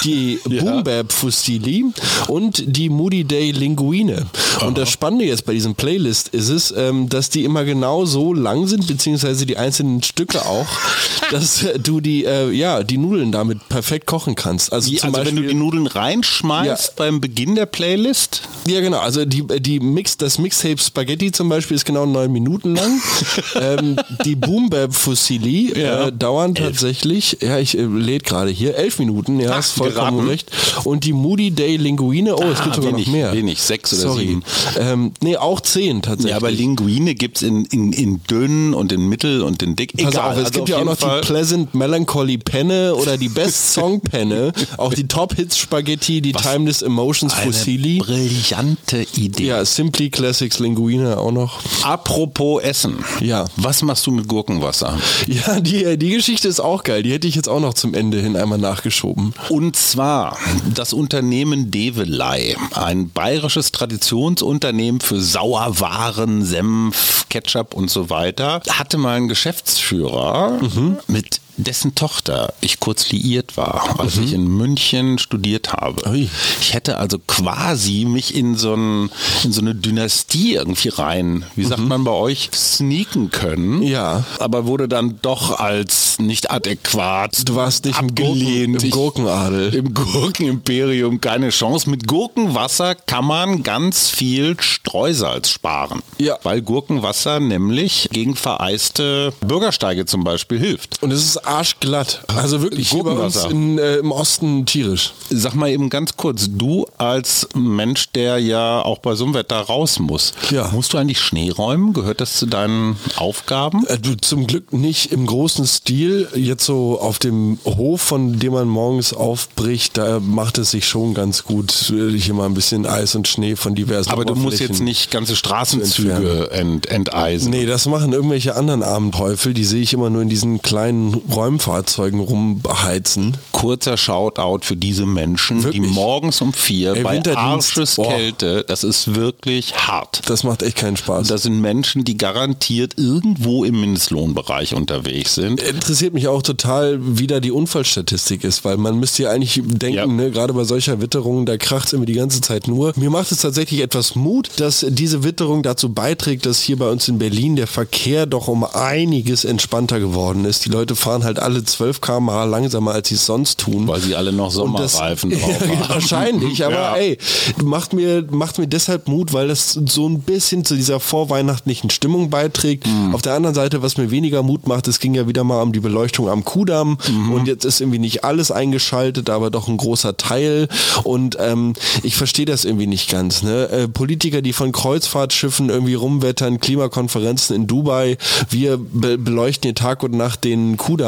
[SPEAKER 2] die ja. Boom Bap Fusilli und die Moody Day Linguine. Aha. Und das Spannende jetzt bei diesem Playlist ist es, ähm, dass die immer genau so lang sind, beziehungsweise die einzelnen Stücke auch, dass du die, äh, ja, die Nudeln damit perfekt kochen kannst.
[SPEAKER 1] Also, Wie, also Beispiel, wenn du die Nudeln reinschmeißt ja. beim Beginn der Playlist?
[SPEAKER 2] Ja, genau. Also die, die Mix, das Mixtape Spaghetti zum Beispiel ist genau neun Minuten lang. ähm, die Boom Bap Fusilli ja. äh, dauern elf. tatsächlich, ja, ich äh, lädt gerade hier, elf Minuten, ja, Ach, ist vollkommen geraten. recht. Und die Moody Day Linguine, oh, es ah, gibt sogar
[SPEAKER 1] wenig,
[SPEAKER 2] noch mehr.
[SPEAKER 1] Wenig, sechs oder Sorry. sieben.
[SPEAKER 2] Ähm, nee, auch zehn tatsächlich. Ja,
[SPEAKER 1] aber Linguine gibt es in, in, in dünn und in mittel und in dick.
[SPEAKER 2] Pass Egal, auf, es also gibt ja auch noch Fall. die Pleasant Melancholy Penne oder die Best Song Penne, auch die Top Hits Spaghetti, die Was? Timeless Emotions Fusilli.
[SPEAKER 1] Brillante Idee.
[SPEAKER 2] Ja, Simply Classics Linguine auch noch.
[SPEAKER 1] Apropos Essen. Ja. Was machst du mit Gurkenwasser?
[SPEAKER 2] Ja, die, die Geschichte ist auch geil. Die hätte ich jetzt auch noch zum Ende hin einmal nachgeschoben.
[SPEAKER 1] Und zwar das Unternehmen Develei, ein bayerisches Traditionsunternehmen für Sauerwaren, Senf, Ketchup und so weiter, hatte mal einen Geschäftsführer mhm. mit dessen Tochter ich kurz liiert war, als mhm. ich in München studiert habe. Ui. Ich hätte also quasi mich in so, ein, in so eine Dynastie irgendwie rein, wie sagt mhm. man bei euch, sneaken können.
[SPEAKER 2] Ja.
[SPEAKER 1] Aber wurde dann doch als nicht adäquat.
[SPEAKER 2] Du warst nicht abgelehnt.
[SPEAKER 1] Im, Gurken, im Gurkenadel. Im Gurkenimperium keine Chance. Mit Gurkenwasser kann man ganz viel Streusalz sparen.
[SPEAKER 2] Ja.
[SPEAKER 1] Weil Gurkenwasser nämlich gegen vereiste Bürgersteige zum Beispiel hilft.
[SPEAKER 2] Und es ist arschglatt. Also wirklich hier bei uns in, äh, im Osten tierisch.
[SPEAKER 1] Sag mal eben ganz kurz, du als Mensch, der ja auch bei so einem Wetter raus muss, ja. musst du eigentlich Schnee räumen? Gehört das zu deinen Aufgaben?
[SPEAKER 2] Äh, du zum Glück nicht im großen Stil. Jetzt so auf dem Hof, von dem man morgens aufbricht, da macht es sich schon ganz gut, hier mal ein bisschen Eis und Schnee von diversen
[SPEAKER 1] Aber du musst jetzt nicht ganze Straßenzüge ent, enteisen.
[SPEAKER 2] Nee, das machen irgendwelche anderen Abendteufel, die sehe ich immer nur in diesen kleinen Räumfahrzeugen rumheizen.
[SPEAKER 1] Kurzer Shoutout für diese Menschen,
[SPEAKER 2] Wirklich?
[SPEAKER 1] die morgens um vier
[SPEAKER 2] Ey,
[SPEAKER 1] bei. Arscheskälte, das ist wirklich hart.
[SPEAKER 2] Das macht echt keinen Spaß.
[SPEAKER 1] Das sind Menschen, die garantiert irgendwo im Mindestlohnbereich unterwegs sind.
[SPEAKER 2] interessiert mich auch total, wie da die Unfallstatistik ist, weil man müsste ja eigentlich denken,
[SPEAKER 1] Ja.
[SPEAKER 2] ne, gerade bei solcher Witterung, da kracht es immer die ganze Zeit nur. Mir macht es tatsächlich etwas Mut, dass diese Witterung dazu beiträgt, dass hier bei uns in Berlin der Verkehr doch um einiges entspannter geworden ist. Die Leute fahren halt alle 12 km/h langsamer, als sie es sonst tun.
[SPEAKER 1] Weil sie alle noch
[SPEAKER 2] Und das-
[SPEAKER 1] Sommerreifen drauf haben.
[SPEAKER 2] wahrscheinlich, aber
[SPEAKER 1] Ja.
[SPEAKER 2] ey, macht mir, macht mir deshalb Mut, weil das so ein bisschen zu dieser vorweihnachtlichen Stimmung beiträgt.
[SPEAKER 1] Mhm.
[SPEAKER 2] Auf der anderen Seite, was mir weniger Mut macht, es ging ja wieder mal um die Beleuchtung am Kudamm
[SPEAKER 1] Mhm.
[SPEAKER 2] und jetzt ist irgendwie nicht alles eingeschaltet, aber doch ein großer Teil und ähm, ich verstehe das irgendwie nicht ganz. Ne? Äh, Politiker, die von Kreuzfahrtschiffen irgendwie rumwettern, Klimakonferenzen in Dubai, wir be beleuchten hier Tag und Nacht den Kudamm,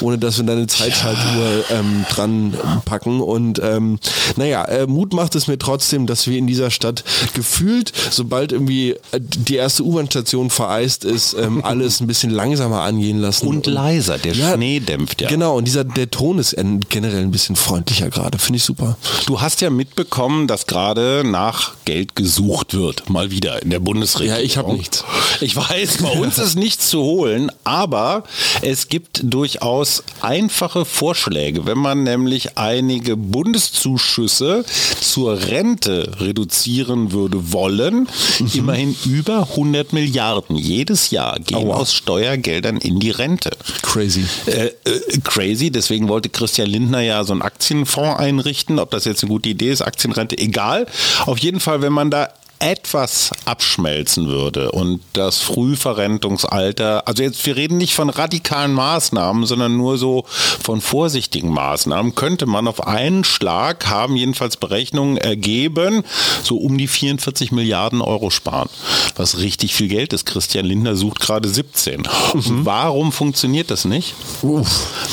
[SPEAKER 2] ohne dass wir da eine Zeitschaltuhr ähm, dran packen. Und ähm, naja, äh, Mut macht es mir trotzdem, dass wir in dieser Stadt gefühlt, sobald irgendwie äh, die erste U-Bahn-Station vereist ist, ähm, alles ein bisschen langsamer angehen lassen.
[SPEAKER 1] Und leiser, der
[SPEAKER 2] Ja,
[SPEAKER 1] Schnee dämpft ja.
[SPEAKER 2] Genau, und dieser, der Ton ist en- generell ein bisschen freundlicher gerade, finde ich super.
[SPEAKER 1] Du hast ja mitbekommen, dass gerade nach Geld gesucht wird, mal wieder in der Bundesregierung.
[SPEAKER 2] Ja, ich hab nichts.
[SPEAKER 1] Ich weiß, bei uns ist nichts zu holen, aber es gibt durchaus einfache Vorschläge. Wenn man nämlich einige Bundeszuschüsse zur Rente reduzieren würde wollen,
[SPEAKER 2] Mhm.
[SPEAKER 1] immerhin über 100 Milliarden jedes Jahr gehen
[SPEAKER 2] Aua.
[SPEAKER 1] aus Steuergeldern in die Rente.
[SPEAKER 2] Crazy.
[SPEAKER 1] Äh, äh, crazy, deswegen wollte Christian Lindner ja so einen Aktienfonds einrichten. Ob das jetzt eine gute Idee ist, Aktienrente, egal. Auf jeden Fall, wenn man da etwas abschmelzen würde und das Frühverrentungsalter, also jetzt, wir reden nicht von radikalen Maßnahmen, sondern nur so von vorsichtigen Maßnahmen, könnte man auf einen Schlag, haben jedenfalls Berechnungen ergeben, so um die 44 Milliarden Euro sparen. Was richtig viel Geld ist. Christian Lindner sucht gerade 17. Und warum funktioniert das nicht?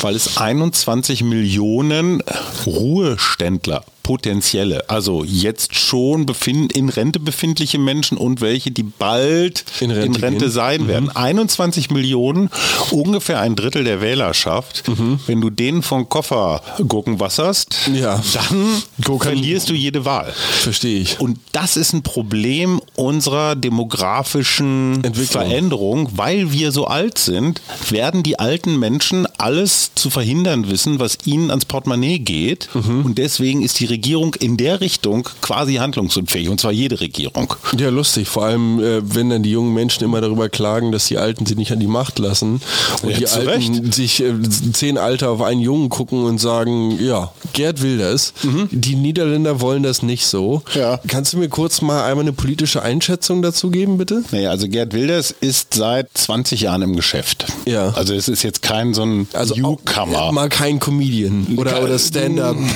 [SPEAKER 1] Weil es 21 Millionen Ruheständler potenzielle, also jetzt schon befinden, in Rente befindliche Menschen und welche, die bald
[SPEAKER 2] In
[SPEAKER 1] in
[SPEAKER 2] Rente
[SPEAKER 1] Rente,
[SPEAKER 2] gehen.
[SPEAKER 1] sein werden. 21 Millionen, ungefähr ein Drittel der Wählerschaft. Wenn du denen von Koffer gucken wasserst,
[SPEAKER 2] Ja.
[SPEAKER 1] dann
[SPEAKER 2] Gucken.
[SPEAKER 1] verlierst du jede Wahl.
[SPEAKER 2] Verstehe ich.
[SPEAKER 1] Und das ist ein Problem unserer demografischen. Veränderung, weil wir so alt sind, werden die alten Menschen alles zu verhindern wissen, was ihnen ans Portemonnaie geht.
[SPEAKER 2] Mhm.
[SPEAKER 1] Und deswegen ist die Regierung in der Richtung quasi handlungsunfähig, und zwar jede Regierung.
[SPEAKER 2] Ja, lustig. Vor allem, äh, wenn dann die jungen Menschen immer darüber klagen, dass die Alten sie nicht an die Macht lassen und
[SPEAKER 1] Ja,
[SPEAKER 2] die Alten sich äh, zehn Alter auf einen Jungen gucken und sagen, ja, Gerd will das. Die Niederländer wollen das nicht so.
[SPEAKER 1] Mhm. Ja.
[SPEAKER 2] Kannst du mir kurz mal einmal eine politische Einschätzung dazu geben, bitte?
[SPEAKER 1] Naja, also Gerd Wilders ist seit 20 Jahren im Geschäft.
[SPEAKER 2] Ja.
[SPEAKER 1] Also es ist jetzt kein so ein
[SPEAKER 2] Also auch-
[SPEAKER 1] Newcomer.
[SPEAKER 2] mal kein Comedian oder, oder Stand-up.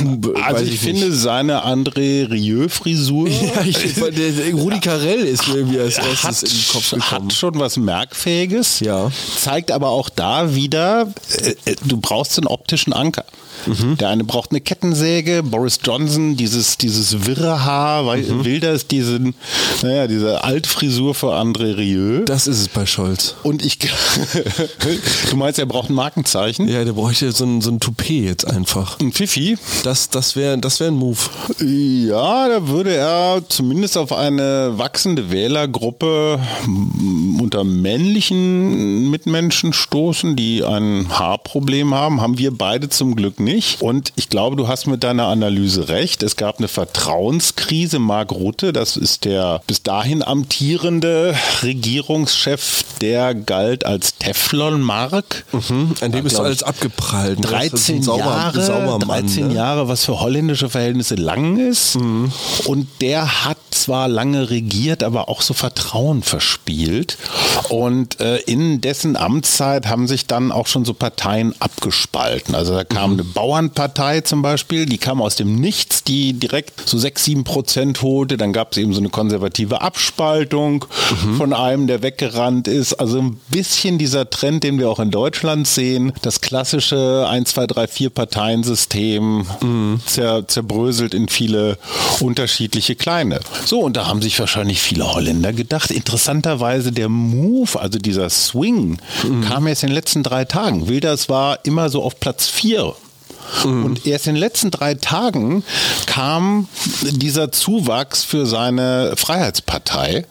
[SPEAKER 1] Also
[SPEAKER 2] weiß
[SPEAKER 1] ich, finde. Seine André Rieu-Frisur
[SPEAKER 2] Ja, ich, Rudi Carell ist mir irgendwie als erstes
[SPEAKER 1] hat,
[SPEAKER 2] in den Kopf gekommen.
[SPEAKER 1] hat schon was Merkfähiges,
[SPEAKER 2] Ja.
[SPEAKER 1] zeigt aber auch da wieder, äh, äh, du brauchst einen optischen Anker.
[SPEAKER 2] Mhm.
[SPEAKER 1] Der eine braucht eine Kettensäge, Boris Johnson, dieses, dieses wirre Haar, weil
[SPEAKER 2] Mhm.
[SPEAKER 1] Wilders diesen, naja, diese Altfrisur für André Rieu.
[SPEAKER 2] Das ist es bei Scholz.
[SPEAKER 1] Und ich, du meinst, er braucht ein Markenzeichen?
[SPEAKER 2] Ja, der bräuchte so ein, so ein Toupet jetzt einfach.
[SPEAKER 1] Ein Pfiffi?
[SPEAKER 2] Das, das wäre das wär ein Move.
[SPEAKER 1] Ja, da würde er zumindest auf eine wachsende Wählergruppe unter männlichen Mitmenschen stoßen, die ein Haarproblem haben. Haben wir beide zum Glück nicht. Und ich glaube, du hast mit deiner Analyse recht. Es gab eine Vertrauenskrise. Mark Rutte, das ist der bis dahin amtierende Regierungschef, der galt als Teflon-Mark.
[SPEAKER 2] An dem bist du
[SPEAKER 1] glaub
[SPEAKER 2] alles abgeprallt. ne? Das ist
[SPEAKER 1] 13
[SPEAKER 2] ein sauber,
[SPEAKER 1] Jahre,
[SPEAKER 2] sauber Mann,
[SPEAKER 1] 13
[SPEAKER 2] ne?
[SPEAKER 1] Jahre, was für holländische Verhältnisse lang ist. Und der hat zwar lange regiert, aber auch so Vertrauen verspielt. Und äh, in dessen Amtszeit haben sich dann auch schon so Parteien abgespalten. Also da kam eine Bauernpartei zum Beispiel, die kam aus dem Nichts, die direkt so 6, 7 Prozent holte. Dann gab es eben so eine konservative Abspaltung von einem, der weggerannt ist. Also ein bisschen dieser Trend, den wir auch in Deutschland sehen, das klassische 1, 2, 3, 4 Parteiensystem zer, zerbröselt in viele unterschiedliche kleine. So, und da haben sich wahrscheinlich viele Holländer gedacht. Interessanterweise der Move, also dieser Swing, mhm. kam erst in den letzten drei Tagen. Wilders war immer so auf Platz vier Mhm. Und erst in den letzten drei Tagen kam dieser Zuwachs für seine Freiheitspartei.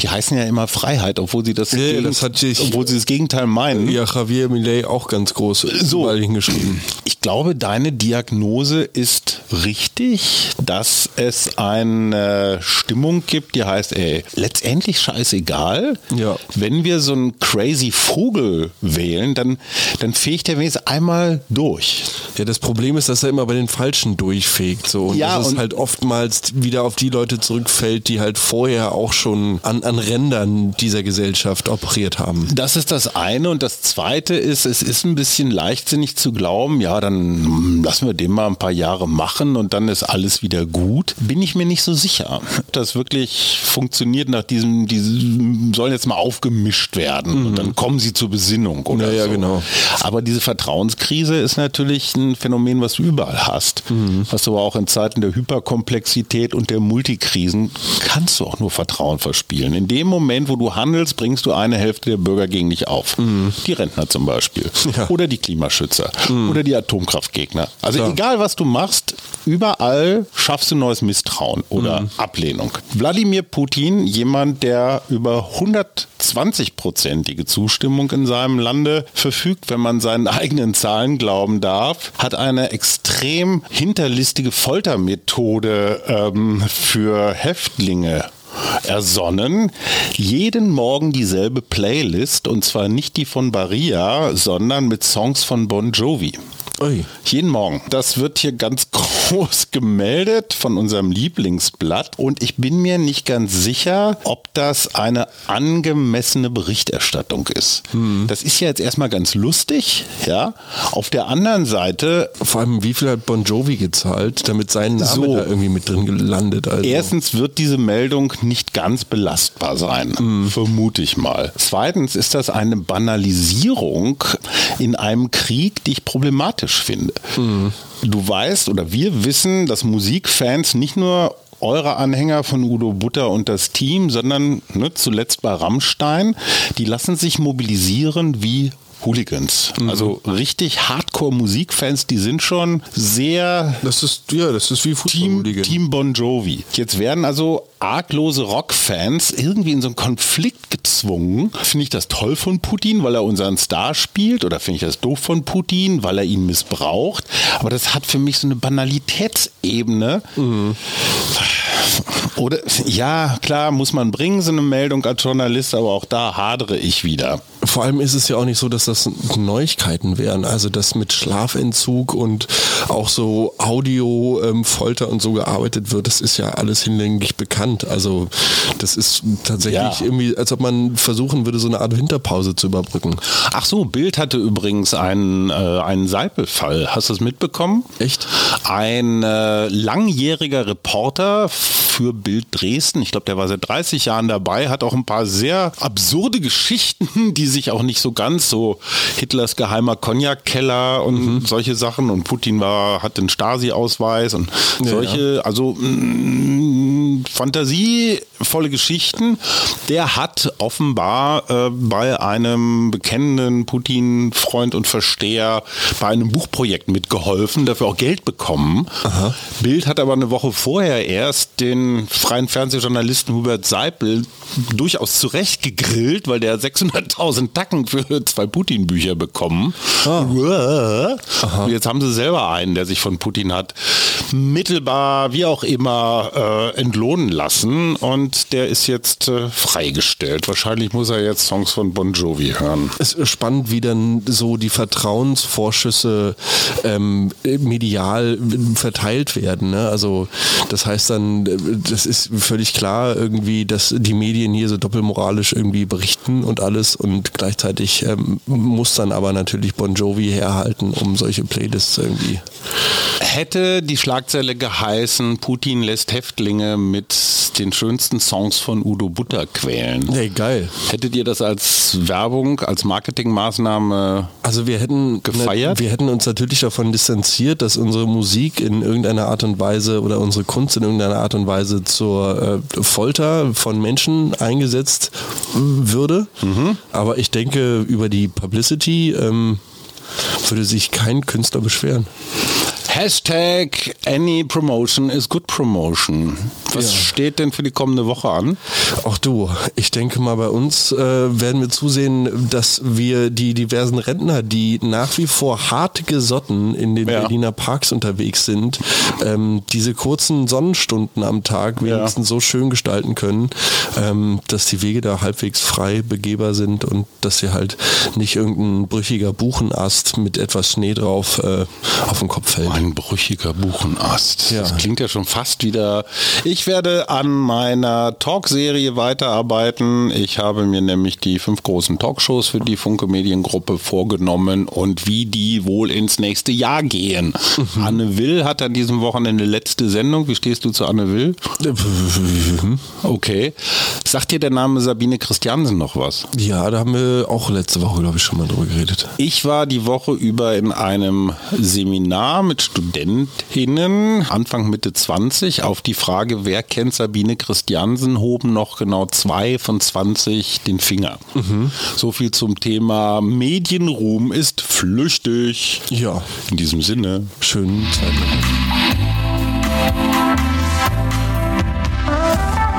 [SPEAKER 1] Die heißen ja immer Freiheit, obwohl sie das,
[SPEAKER 2] ja, das ich,
[SPEAKER 1] obwohl sie das Gegenteil meinen.
[SPEAKER 2] Ja, Javier Millet auch ganz groß
[SPEAKER 1] so hingeschrieben. Ich glaube, deine Diagnose ist richtig, dass es eine Stimmung gibt, die heißt, ey, letztendlich scheißegal.
[SPEAKER 2] Ja.
[SPEAKER 1] Wenn wir so einen crazy Vogel wählen, dann, dann fegt er wenigstens einmal durch.
[SPEAKER 2] Ja, das Problem ist, dass er immer bei den Falschen durchfegt. So. Und ja, dass es halt oftmals wieder auf die Leute zurückfällt, die halt vorher auch schon an, an Rändern dieser Gesellschaft operiert haben.
[SPEAKER 1] Das ist das eine. Und das zweite ist, es ist ein bisschen leichtsinnig zu glauben, ja, dann lassen wir den mal ein paar Jahre machen und dann ist alles wieder gut. Bin ich mir nicht so sicher, ob das wirklich funktioniert nach diesem, die sollen jetzt mal aufgemischt werden mhm. und dann kommen sie zur Besinnung oder
[SPEAKER 2] ja,
[SPEAKER 1] so.
[SPEAKER 2] Ja, genau.
[SPEAKER 1] Aber diese Vertrauenskrise ist natürlich ein Phänomen, Phänomen, was du überall hast. Mhm. Was du aber auch in Zeiten der Hyperkomplexität und der Multikrisen kannst du auch nur Vertrauen verspielen. In dem Moment, wo du handelst, bringst du eine Hälfte der Bürger gegen dich auf. Mhm. Die Rentner zum Beispiel. Ja. Oder die Klimaschützer. Mhm. Oder die Atomkraftgegner. Also Klar. egal, was du machst, überall schaffst du neues Misstrauen oder mhm. Ablehnung. Wladimir Putin, jemand, der über 120-prozentige Zustimmung in seinem Lande verfügt, wenn man seinen eigenen Zahlen glauben darf, hat eine extrem hinterlistige Foltermethode ähm, für Häftlinge ersonnen. Jeden Morgen dieselbe Playlist und zwar nicht die von Baria, sondern mit Songs von Bon Jovi. Ui. Jeden Morgen. Das wird hier ganz groß gemeldet von unserem Lieblingsblatt und ich bin mir nicht ganz sicher, ob das eine angemessene Berichterstattung ist. Hm. Das ist ja jetzt erstmal ganz lustig, ja. Auf der anderen Seite.
[SPEAKER 2] Vor allem, wie viel hat Bon Jovi gezahlt, damit sein Name so, da irgendwie mit drin gelandet?
[SPEAKER 1] Also. Erstens wird diese Meldung nicht ganz belastbar sein, hm. vermute ich mal. Zweitens ist das eine Banalisierung in einem Krieg, die ich problematisch finde. Mhm. Du weißt oder wir wissen, dass Musikfans nicht nur eure Anhänger von Udo Butter und das Team, sondern ne, zuletzt bei Rammstein, die lassen sich mobilisieren wie Hooligans. Mhm. Also richtig Hardcore-Musikfans, die sind schon sehr.
[SPEAKER 2] Das ist, ja, das ist wie
[SPEAKER 1] Team, Team Bon Jovi. Jetzt werden also arglose Rockfans irgendwie in so einen Konflikt gezwungen. Finde ich das toll von Putin, weil er unseren Star spielt? Oder finde ich das doof von Putin, weil er ihn missbraucht? Aber das hat für mich so eine Banalitätsebene. Mhm. Oder ja, klar, muss man bringen, so eine Meldung als Journalist, aber auch da hadere ich wieder.
[SPEAKER 2] Vor allem ist es ja auch nicht so, dass das Neuigkeiten wären. Also das mit Schlafentzug und auch so Audio, ähm, Folter und so gearbeitet wird, das ist ja alles hinlänglich bekannt. Also das ist tatsächlich ja. irgendwie, als ob man versuchen würde, so eine Art Winterpause zu überbrücken.
[SPEAKER 1] Ach so, Bild hatte übrigens einen, äh, einen Seipel-Fall. Hast du das mitbekommen?
[SPEAKER 2] Echt?
[SPEAKER 1] Ein äh, langjähriger Reporter für Bild Dresden. Ich glaube, der war seit 30 Jahren dabei, hat auch ein paar sehr absurde Geschichten, die sich auch nicht so ganz so Hitlers geheimer Cognac-Keller und mhm. solche Sachen und Putin war, hat den Stasi-Ausweis und solche, ja. also mh, mm, fantasievolle Geschichten. Der hat offenbar äh, bei einem bekennenden Putin-Freund und Versteher bei einem Buchprojekt mitgeholfen, dafür auch Geld bekommen. Aha. Bild hat aber eine Woche vorher erst den freien Fernsehjournalisten Hubert Seipel durchaus zurecht gegrillt, weil der 600.000 Tacken für zwei Putin-Bücher bekommen. Ah. Jetzt haben sie selber einen, der sich von Putin hat mittelbar, wie auch immer, äh, entlohnen lassen und der ist jetzt äh, freigestellt. Wahrscheinlich muss er jetzt Songs von Bon Jovi hören.
[SPEAKER 2] Es ist spannend, wie dann so die Vertrauensvorschüsse ähm, medial verteilt werden. Ne? Also das heißt dann, das ist völlig klar irgendwie, dass die Medien hier so doppelmoralisch irgendwie berichten und alles und gleichzeitig ähm, muss dann aber natürlich Bon Jovi herhalten, um solche Playlists irgendwie
[SPEAKER 1] Hätte die Schlagzeile geheißen, Putin lässt Häftlinge mit den schönsten Songs von Udo Butter quälen.
[SPEAKER 2] Nee, geil.
[SPEAKER 1] Hättet ihr das als Werbung, als Marketingmaßnahme
[SPEAKER 2] Also wir hätten
[SPEAKER 1] Gefeiert?
[SPEAKER 2] wir hätten uns natürlich davon distanziert, dass unsere Musik in irgendeiner Art und Weise oder unsere Kunst in irgendeiner Art und Weise zur äh, Folter von Menschen eingesetzt würde. Aber ich denke, über die Publicity ähm, würde sich kein Künstler beschweren.
[SPEAKER 1] Hashtag any promotion is good promotion. Was
[SPEAKER 2] Ja.
[SPEAKER 1] steht denn für die kommende Woche an?
[SPEAKER 2] Auch du, ich denke mal, bei uns äh, werden wir zusehen, dass wir die diversen Rentner, die nach wie vor hart gesotten in den
[SPEAKER 1] Ja.
[SPEAKER 2] Berliner Parks unterwegs sind, ähm, diese kurzen Sonnenstunden am Tag wenigstens so schön gestalten können, ähm, dass die Wege da halbwegs frei begehbar sind und dass sie halt nicht irgendein brüchiger Buchenast mit etwas Schnee drauf äh, auf den Kopf fällt.
[SPEAKER 1] Ein brüchiger Buchenast.
[SPEAKER 2] Ja.
[SPEAKER 1] Das klingt ja schon fast wieder. Ich werde an meiner Talkserie weiterarbeiten. Ich habe mir nämlich die fünf großen Talkshows für die Funke Mediengruppe vorgenommen und wie die wohl ins nächste Jahr gehen. Anne Will hat an diesem Wochenende letzte Sendung. Wie stehst du zu Anne Will? Okay. Sagt dir der Name Sabine Christiansen noch was?
[SPEAKER 2] Ja, da haben wir auch letzte Woche, glaube ich, schon mal drüber geredet.
[SPEAKER 1] Ich war die Woche über in einem Seminar mit Studentinnen, Anfang Mitte 20, auf die Frage, wer kennt Sabine Christiansen, hoben noch genau zwei von 20 den Finger. So viel zum Thema Medienruhm ist flüchtig.
[SPEAKER 2] Ja,
[SPEAKER 1] In diesem Sinne.
[SPEAKER 2] schönen Zeit.